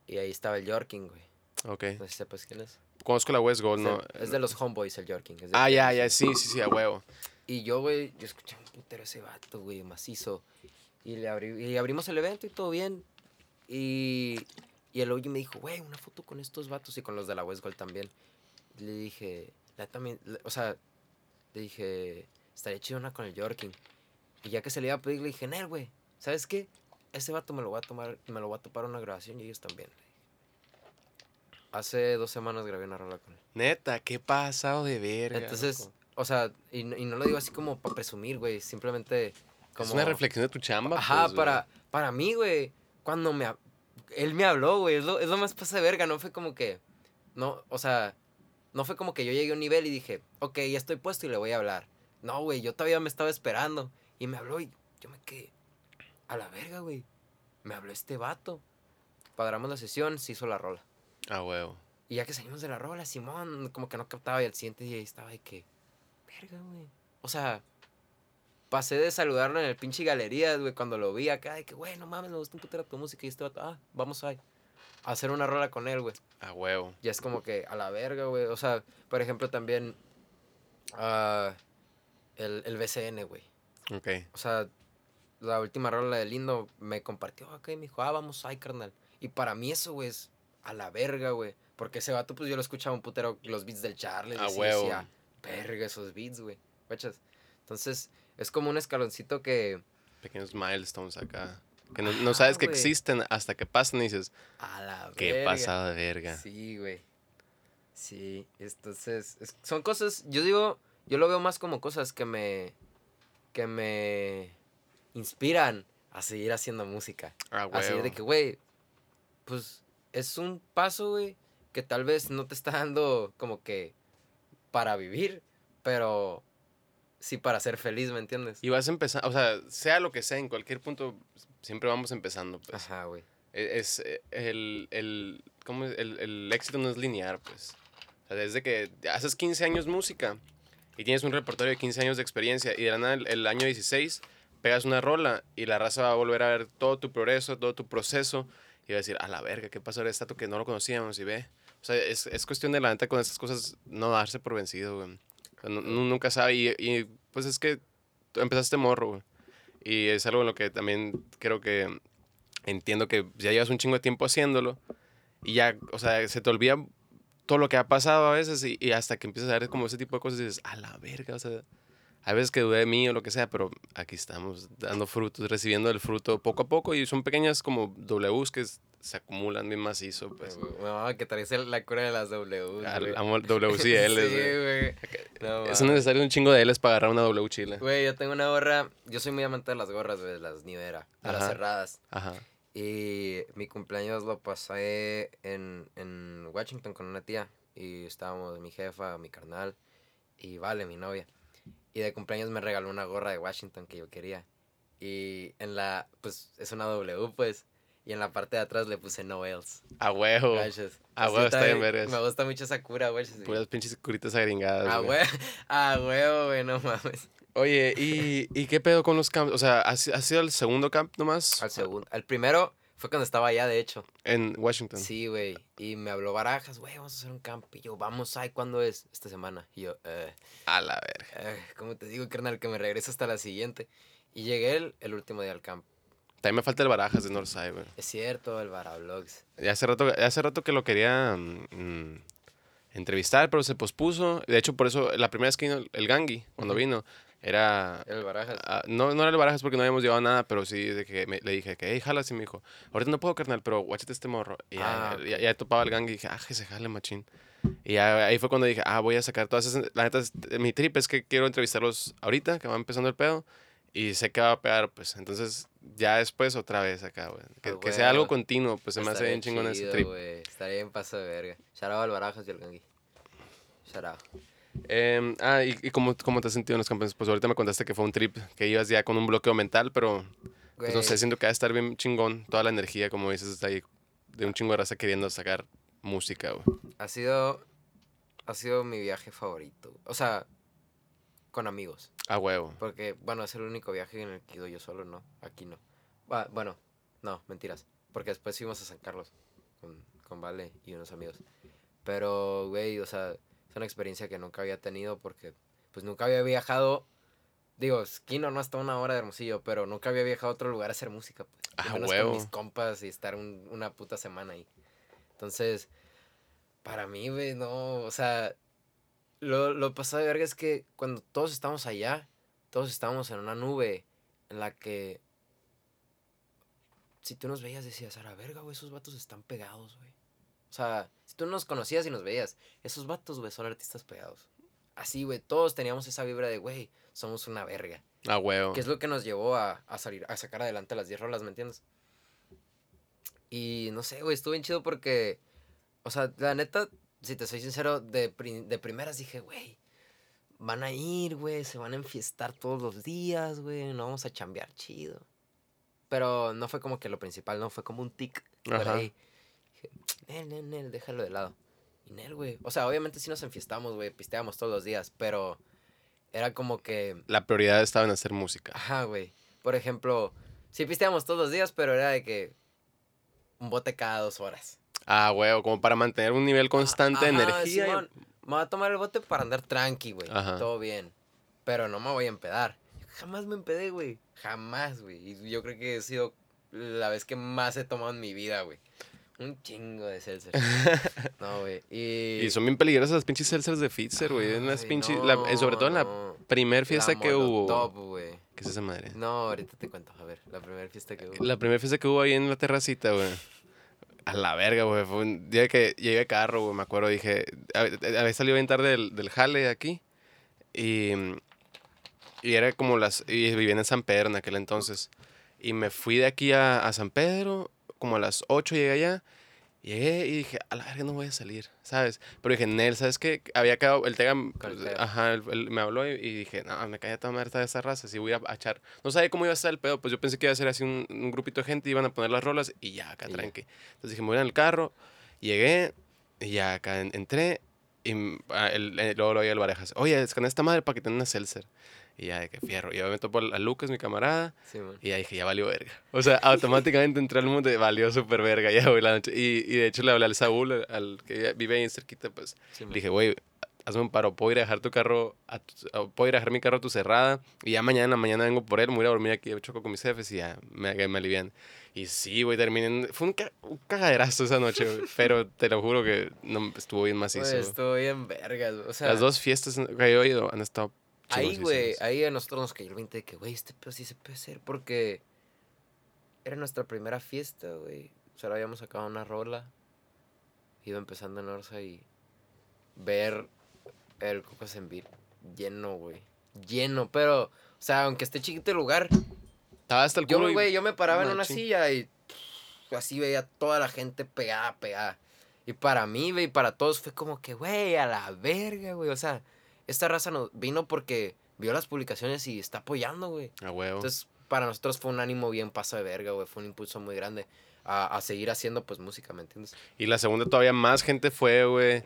Y ahí estaba el Yorking, güey. ok. No sé si sepas quién es. Conozco la West Gold, Es ¿no? de- es de los Homeboys, el Yorking. es de Ah, ya, ya, sí, sí, sí, a huevo. Y yo, güey, yo escuché un putero ese vato, güey, macizo. Y le abrí, y abrimos el evento y todo bien. Y, y el OG me dijo, güey, una foto con estos vatos y con los de la West Gold también. Y le dije, la también, o sea, le dije, estaría chido una con el Yorking. Y ya que se le iba a pedir, le dije, Nel, güey, ¿sabes qué? Ese vato me lo voy a tomar, me lo voy a topar una grabación y ellos también. Hace dos semanas grabé una rola con él. Neta, qué pasado de verga. Entonces, loco. o sea, y, no- y no lo digo así como para presumir, güey. Simplemente como... es una reflexión de tu chamba. Ajá, pues, para, para mí, güey. Cuando me... Él me habló, güey. Es lo, es lo más pasa de verga. No fue como que... No, o sea... No fue como que yo llegué a un nivel y dije... Ok, ya estoy puesto y le voy a hablar. No, güey. Yo todavía me estaba esperando. Y me habló y yo me quedé... A la verga, güey. Me habló este vato. Cuadramos la sesión, se hizo la rola. A huevo. Y ya que salimos de la rola, Simón, como que no captaba y al siguiente día estaba de que, verga, güey. O sea, pasé de saludarlo en el pinche galerías, güey, cuando lo vi acá, de que, güey, no mames, me gusta un putero tu música y este vato, ah, vamos ahí. A hacer una rola con él, güey. A huevo. Ya es como que a la verga, güey. O sea, por ejemplo, también ah, el, el BCN, güey. Ok. O sea, la última rola de Lindo me compartió acá y me dijo, ah, vamos ahí, carnal. Y para mí eso, güey, es a la verga, güey. Porque ese vato, pues yo lo escuchaba un putero, los beats del Charlie. A así, huevo. decía, verga esos beats, güey. ¿Cachas? Entonces, es como un escaloncito que, Pequeños milestones acá. Que no, sabes que güey. existen hasta que pasan y dices, a la qué verga. pasado de verga. Sí, güey. Sí, entonces, es- son cosas, yo digo, yo lo veo más como cosas que me, que me inspiran a seguir haciendo música. A Así huevo. de que, güey, pues es un paso, güey, que tal vez no te está dando como que para vivir, pero sí para ser feliz, ¿me entiendes? Y vas a empezar, o sea, sea lo que sea, en cualquier punto, siempre vamos empezando, pues. Ajá, güey. E- Es eh, el, el, ¿cómo es? el, el éxito no es lineal, pues. O sea, desde que haces 15 años música y tienes un repertorio de 15 años de experiencia y de la nada el, el año 16 pegas una rola y la raza va a volver a ver todo tu progreso, todo tu proceso y va a decir, a la verga, ¿qué pasó de dato que no lo conocíamos y ve? O sea, es, es cuestión de la neta con estas cosas no darse por vencido, güey. No- nunca sabe y, pues es que empezaste morro. Y es algo en lo que también creo que entiendo que ya llevas un chingo de tiempo haciéndolo y ya, o sea, se te olvida todo lo que ha pasado a veces y, hasta que empiezas a ver como ese tipo de cosas dices, a la verga, o sea, Hay veces que dudé de mí o lo que sea, pero aquí estamos dando frutos, recibiendo el fruto poco a poco y son pequeñas como Ws que se acumulan bien macizo. Pues. Mamaba que traes la cura de las W. Güey. Amo Ls. Sí, güey. No, Es necesario un chingo de Ls para agarrar una W chile. Güey, yo tengo una gorra. Yo soy muy amante de las gorras, güey, de las New Era, de las cerradas. Ajá. Y mi cumpleaños lo pasé en, en Washington con una tía. Y estábamos mi jefa, mi carnal y Vale, mi novia. Y de cumpleaños me regaló una gorra de Washington que yo quería. Y en la, pues es una W, pues. Y en la parte de atrás le puse no else. A huevo. Gracias. Así huevo, está bien vergas. Me gusta mucho esa cura, güey. Puras pinches curitas agringadas. Güey. huevo, ah, huevo, güey, no mames. Oye, ¿y, ¿y qué pedo con los camps? O sea, ¿has, has sido el segundo camp nomás? Al segundo. El primero fue cuando estaba allá, de hecho. En Washington. Sí, güey. Y me habló Barajas, güey, vamos a hacer un camp. Y yo, vamos, ay, ¿cuándo es? Esta semana. Y yo, eh, A la verga. eh, ¿cómo te digo, carnal? Que me regreso hasta la siguiente. Y llegué el, el último día al camp. También me falta el Barajas de Northside, güey. Es cierto, el Barablogs. Ya hace rato, ya hace rato que lo quería mm, mm, entrevistar, pero se pospuso. De hecho, por eso, la primera vez que vino el Gangi, cuando Ujú. vino, era... El Barajas. ah, no, no era el Barajas porque no habíamos llevado nada, pero sí de que me- le dije que, hey, jalas, y me dijo, ahorita no puedo, carnal, pero guáchate este morro. Y ya, Ah, ya, ok. ya topaba el Gangi y dije, ah, que se jale, machín. Y ya, ahí fue cuando dije, ah, voy a sacar todas esas... La neta, mi trip es que quiero entrevistarlos ahorita, que va empezando el pedo, y sé que va a pegar, pues. Entonces, ya después otra vez acá, güey. Que, Ah, que sea algo continuo, pues se me hace Estaría bien chingón ese trip. güey. Estaría bien paso de verga. Out al Barajas y al Gangi. Shout out. Em, ah, ¿y, y cómo, cómo te has sentido en los campeones? Pues ahorita me contaste que fue un trip, que ibas ya con un bloqueo mental, pero pues no sé, siento que va a estar bien chingón. Toda la energía, como dices, está ahí de un chingo de raza queriendo sacar música, güey. Ha sido. Ha sido mi viaje favorito. O sea, con amigos. A huevo. Porque, bueno, es el único viaje en el que he ido yo solo, ¿no? Aquí no. Va- bueno, no, mentiras. Porque después fuimos a San Carlos con, con Vale y unos amigos. Pero, güey, o sea, es una experiencia que nunca había tenido porque, pues, nunca había viajado. Digo, Esquino no hasta una hora de Hermosillo, pero nunca había viajado a otro lugar a hacer música. Pues, Ah, menos huevo. Con mis compas y estar un- una puta semana ahí. Entonces, para mí, güey, no, o sea, lo, lo pasado de verga es que cuando todos estamos allá, todos estábamos en una nube en la que si tú nos veías decías, a la verga, güey, esos vatos están pegados, güey. O sea, si tú nos conocías y nos veías, esos vatos, güey, son artistas pegados. Así, güey, todos teníamos esa vibra de, güey, somos una verga. A huevo. Que es lo que nos llevó a, a salir, a sacar adelante las 10 rolas, ¿me entiendes? Y no sé, güey, estuvo bien chido porque, o sea, la neta, si te soy sincero, de, de primeras dije, güey, van a ir, güey, se van a enfiestar todos los días, güey, no vamos a chambear chido. Pero no fue como que lo principal, no, fue como un tic por ahí. Dije, Nel, Nel, Nel, déjalo de lado. Y Nel, güey, o sea, obviamente sí nos enfiestamos, güey, pisteamos todos los días, pero era como que La prioridad estaba en hacer música. Ajá, güey. Por ejemplo, sí pisteábamos todos los días, pero era de que un bote cada dos horas. Ah, huevo, como para mantener un nivel constante de Ajá, energía. y- me voy a tomar el bote para andar tranqui, güey. Todo bien. Pero no me voy a empedar. Jamás me empedé, güey. Jamás, güey. Y yo creo que ha sido la vez que más he tomado en mi vida, güey. Un chingo de seltzer. no, güey. Y... Y son bien peligrosas las pinches seltzers de Fitzer, güey. En las la- eh, sobre todo en la no. primer fiesta La que hubo. Molotov, güey. ¿Qué es esa madre? No, ahorita te cuento. A ver, la primera fiesta que hubo. La primera fiesta que hubo ahí en la terracita, güey. A la verga, güey. Fue un día que llegué a carro, güey. Me acuerdo, dije. Había salido bien tarde del, del jale de aquí. Y. Y era como las. Y vivía en San Pedro en aquel entonces. Y me fui de aquí a, a San Pedro. Como a las 8 llegué allá. Llegué y dije, a la verga no voy a salir, ¿sabes? Pero dije, Nel, ¿sabes qué? Había quedado, el Tega, pues, ajá, él- él me habló y, y dije, no, me caía toda madre de esa raza, si voy a, echar. No sabía cómo iba a estar el pedo, pues yo pensé que iba a ser así un, un grupito de gente, iban a poner las rolas y ya, acá Y ya. tranqui. Entonces dije, me voy en el carro, llegué y ya acá en- entré y ah, el, el- luego lo oí el Varejas, oye, escanea esta madre para que tenga una seltzer. Y ya, de que fierro. Y me topo a Lucas, mi camarada, Sí, y ya dije, ya valió verga. O sea, automáticamente entré al mundo y valió súper verga ya, güey, la noche. Y, y de hecho le hablé al Saúl, al, al que vive ahí cerquita, pues. Sí, Le dije, güey, hazme un paro, puedo ir a dejar tu carro, a tu- puedo ir a dejar mi carro a tu cerrada. Y ya mañana, en la mañana vengo por él, me voy a ir a dormir aquí, choco con mis jefes y ya me, me alivian. Y sí, güey, terminé. Fue un, ca- un cagaderazo esa noche, güey. Pero te lo juro que no, estuvo bien macizo. Estuvo bien vergas. O sea, Las dos fiestas que yo he ido han estado Ahí, güey, ahí a nosotros nos cayó el 20 de que, güey, este pedo sí se puede hacer porque era nuestra primera fiesta, güey. Solo habíamos sacado una rola. Iba empezando en Orsa y ver el Cocos en Beat lleno, güey. Lleno, pero, o sea, aunque esté chiquito el lugar, Estaba hasta el yo, culo. y- güey, yo me paraba en una silla y así veía toda la gente pegada, pegada. Y para mí, güey, para todos fue como que, güey, a la verga, güey. O sea, esta raza no, vino porque vio las publicaciones y está apoyando, güey. A huevo. Entonces, para nosotros fue un ánimo bien paso de verga, güey. Fue un impulso muy grande a, a seguir haciendo, pues, música, ¿me entiendes? Y la segunda todavía más gente fue, güey.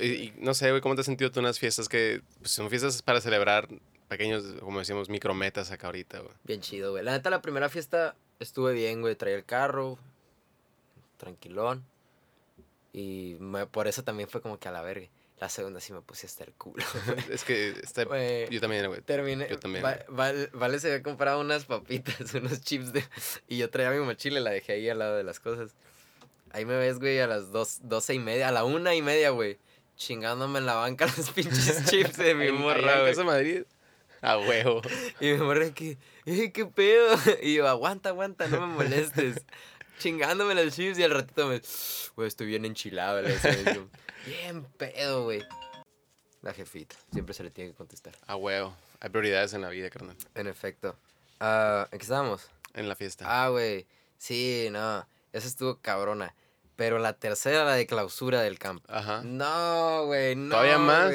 Y, y no sé, güey, ¿cómo te has sentido tú en unas fiestas que pues, son fiestas para celebrar pequeños, como decíamos, micrometas acá ahorita, güey? Bien chido, güey. La neta, la primera fiesta estuve bien, güey. Traía el carro, tranquilón. Y me- por eso también fue como que a la verga. La segunda sí me puse hasta el culo. Es que está, yo también, güey. terminé. yo también, Va- Val- vale se había comprado unas papitas, unos chips de. Y yo traía mi mochila y la dejé ahí al lado de las cosas. Ahí me ves, güey, a las dos, doce y media, a la una y media, güey. Chingándome en la banca los pinches chips de mi morra, güey. Casa Madrid. A huevo. Y mi morra que, eh, qué pedo. Y yo, aguanta, aguanta, no me molestes. Chingándome los chips y al ratito me, güey, estoy bien enchilado. Bien pedo, güey. La jefita, siempre se le tiene que contestar. A huevo. Hay prioridades en la vida, carnal. En efecto. Ah, ¿En qué estábamos? En la fiesta. Ah, güey. Sí, no. Esa estuvo cabrona. Pero la tercera, la de clausura del campo. Ajá. No, güey, no. ¿Todavía más?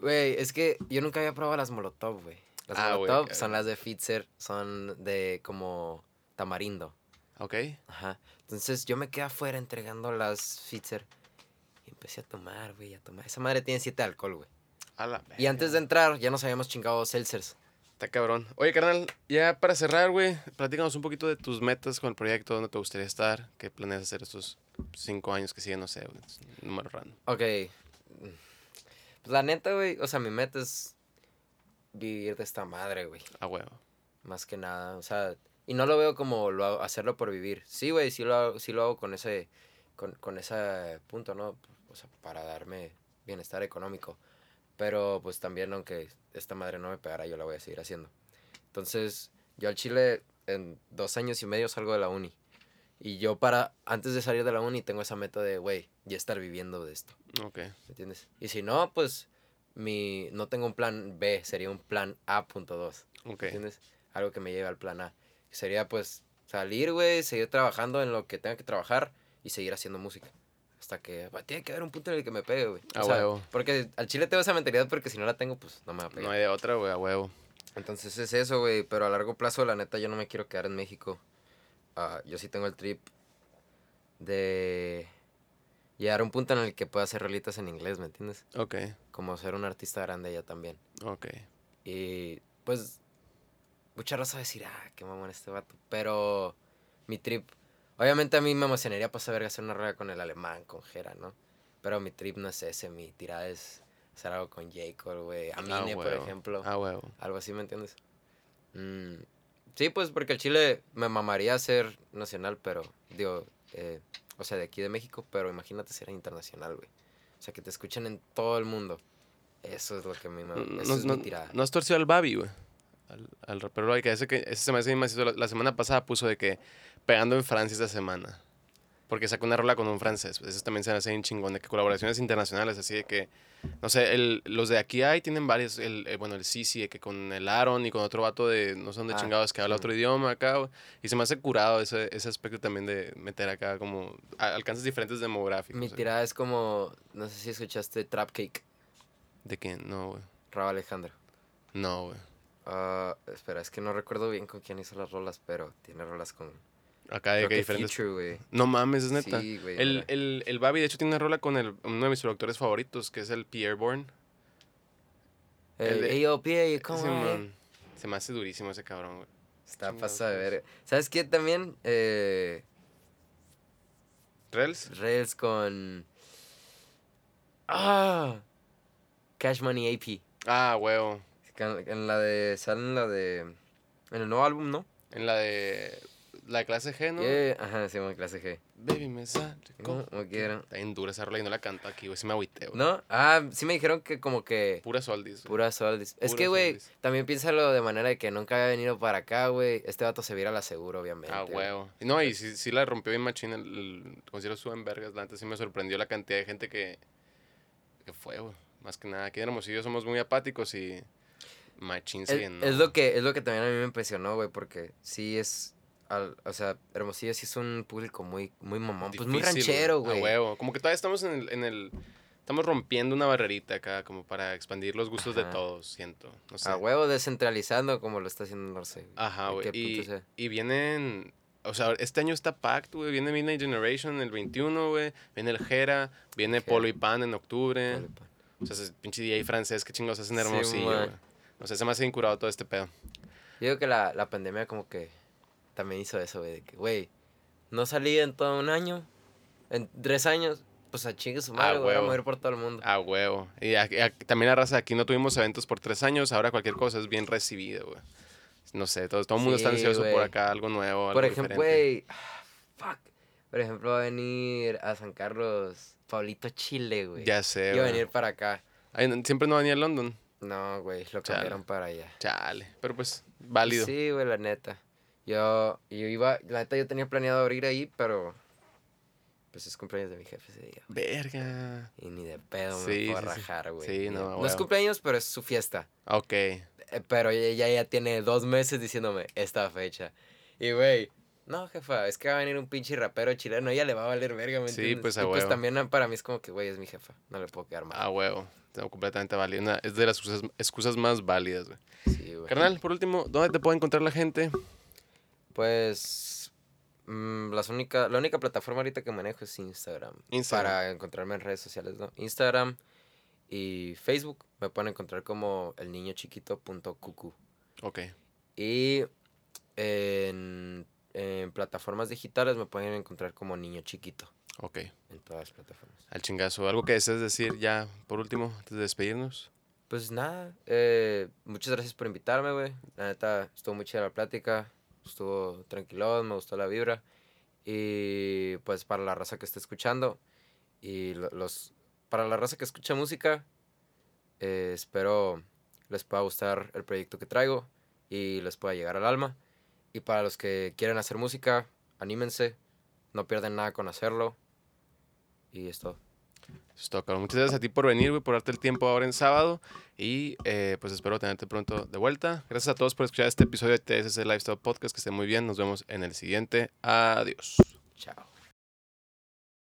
Güey, es que yo nunca había probado las Molotov, güey. Las Ah, Molotov son las de Fitzer, son de como tamarindo. Ok. Ajá. Entonces yo me quedé afuera entregando las Fitzer. Empecé a tomar, güey, a tomar. Esa madre tiene 7 de alcohol, güey. A la Y antes de entrar ya nos habíamos chingado seltzers. Está cabrón. Oye, carnal, ya para cerrar, güey, platícanos un poquito de tus metas con el proyecto, dónde te gustaría estar, qué planeas hacer estos cinco años que siguen, no sé, un número random. Ok. Pues la neta, güey, o sea, mi meta es vivir de esta madre, güey. A huevo. Más que nada, o sea, y no lo veo como lo hago- hacerlo por vivir. Sí, güey, sí lo hago, sí lo hago con ese, con, con ese punto, ¿no? O sea, para darme bienestar económico. Pero pues también, aunque esta madre no me pegara, yo la voy a seguir haciendo. Entonces, yo al Chile en dos años y medio salgo de la uni. Y yo para, antes de salir de la uni, tengo esa meta de, güey, ya estar viviendo de esto. Ok. ¿Me entiendes? Y si no, pues mi, no tengo un plan B, sería un plan A.2. Ok. ¿Entiendes? Algo que me lleve al plan A. Sería pues salir, güey, seguir trabajando en lo que tenga que trabajar y seguir haciendo música. Hasta que bah, tiene que haber un punto en el que me pegue, güey. A huevo. Porque al chile tengo esa mentalidad porque si no la tengo, pues no me va a No pegar. hay de otra, güey, a huevo. Entonces es eso, güey. Pero a largo plazo, la neta, yo no me quiero quedar en México. Ah, yo sí tengo el trip de llegar a un punto en el que pueda hacer rolitas en inglés, ¿me entiendes? Ok, Como ser un artista grande ya también. ok. Y pues, mucha raza va a decir, ah, qué mamón este vato. Pero mi trip, obviamente a mí me emocionaría pasar verga hacer una rueda con el alemán, con Jera, ¿no? Pero mi trip no es ese, mi tirada es hacer algo con Jacob, güey. Ah, Amine, por ejemplo. A huevo. Algo así, ¿me entiendes? Mm, sí, pues porque el Chile me mamaría ser nacional, pero, digo, eh, o sea, de aquí de México, pero imagínate ser internacional, güey. O sea, que te escuchen en todo el mundo. Eso es lo que a mí me... No, Eso es no- mi tirada. no has torcido al Babi, güey. Al, al rapero que ese, que ese se me hace macizo. La, la semana pasada puso de que pegando en Francia esta semana. Porque sacó una rola con un francés. Eso también se me hace bien chingón. De que colaboraciones internacionales, así de que. No sé, el, los de aquí hay tienen varios. El, el- bueno, el Sisi, de que con el Aaron y con otro vato de. No sé dónde Ah, chingados, que habla sí. otro idioma acá. Y se me hace curado ese, ese aspecto también de meter acá como. a- alcances diferentes demográficos. Mi eh. tirada es como, no sé si escuchaste Trap Cake, De que no, güey. Rabo Alejandro. No, güey. Ah, espera, es que no recuerdo bien con quién hizo las rolas, pero tiene rolas con... Acá de que diferentes. Future. No mames, es neta. Sí, güey. El, el, el Babi, de hecho, tiene una rola con el, uno de mis productores favoritos, que es el Pierre Bourne. el El de- AOP, ¿cómo? Eh? man, se me hace durísimo ese cabrón, güey. Está pasado de ver. ¿Sabes qué también? Eh, ¿Rels? Rails con... Ah, Cash Money AP. Ah, huevo. Que En, en la de... Sale en la de... En el nuevo álbum, ¿no? En la de La clase G, ¿no? Yeah, Ajá, sí, clase G. Baby, me sale. No quiero. Está bien dura esa rola y no la canto aquí, güey. Sí me agüité, güey. ¿No? Ah, sí me dijeron que como que... Pura soldis. güey. Pura soldis. Es que, güey, también piénsalo de manera de que nunca había venido para acá, güey. Este vato se viera la seguro, obviamente. Ah, huevo. No, y sí, sí la rompió bien machín el, el concierto subo en vergas. La neta sí me sorprendió la cantidad de gente que, que fue, güey. Más que nada, aquí en Hermosillo somos muy apáticos y machín Es, llenó. es lo que, es lo que también a mí me impresionó, güey, porque sí es... al- o sea, Hermosillo sí es un público muy, muy mamón. Pues muy ranchero, A güey. huevo. Como que todavía estamos en el, en el- Estamos rompiendo una barrerita acá, como para expandir los gustos de todos, siento. No sé. A huevo descentralizando como lo está haciendo güey. Ajá, ¿En güey. Y, vienen. O sea, este año está Pact, güey. Viene Midnight Generation el 21, güey. Viene el Jera. Viene Jera. Polo y Pan en octubre. O sea, ese pinche DJ francés, qué chingos hacen Sí, hermosillo, man. Güey. O sea, se me hace incurado todo este pedo. Yo digo que la, la pandemia como que también hizo eso, güey. De que, güey, no salí en todo un año. En tres años, pues a chingue su madre, güey. Voy a mover por todo el mundo. A huevo. Y aquí- aquí- también la raza, aquí no tuvimos eventos por tres años. Ahora cualquier cosa es bien recibida, güey. No sé, todo, todo el mundo está Sí, ansioso por acá, algo nuevo. por algo ejemplo, güey. ah, Fuck. Por ejemplo, va a venir a San Carlos Pablito Chile, güey. Ya sé, Iba a güey. venir para acá. Ay, no- siempre no venía a London. No, güey, lo Chale. cambiaron para allá. Chale. Pero pues, válido. Sí, güey, la neta. Yo, yo iba, la neta yo tenía planeado abrir ahí, pero pues es cumpleaños de mi jefe ese día. Verga. Y ni de pedo Sí, me puedo sí, rajar, güey. Sí, no, a No es cumpleaños, pero es su fiesta. Ok. Eh, Pero ella ya tiene dos meses diciéndome esta fecha. Y, güey, no, jefa, es que va a venir un pinche rapero chileno, ella le va a valer verga, ¿me Sí, entiendes? pues, a y pues huevo. también ah, para mí es como que, güey, es mi jefa, no le puedo quedar mal. A huevo. Tengo completamente válido. Una- es de las excusas, excusas más válidas, güey. Sí, güey. Carnal, por último, ¿dónde te puede encontrar la gente? Pues mm, las única, la única plataforma ahorita que manejo es Instagram. Instagram. Para encontrarme en redes sociales, ¿no? Instagram y Facebook me pueden encontrar como el niño chiquito.cucu. Ok. Y en, en plataformas digitales me pueden encontrar como niño chiquito. Ok. En todas las plataformas. Al chingazo. ¿Algo que desees decir ya, por último, antes de despedirnos? Pues nada, eh, muchas gracias por invitarme, güey. La neta, estuvo muy chida la plática. Estuvo tranquilón, me gustó la vibra. Y pues para la raza que está escuchando y lo- los para la raza que escucha música, eh, espero les pueda gustar el proyecto que traigo y les pueda llegar al alma. Y para los que quieren hacer música, anímense, no pierden nada con hacerlo. Y es todo. Es todo, cabrón. Muchas gracias a ti por venir, güey, por darte el tiempo ahora en sábado. Y eh, pues espero tenerte pronto de vuelta. Gracias a todos por escuchar este episodio de TSS Lifestyle Podcast. Que estén muy bien. Nos vemos en el siguiente. Adiós. Chao.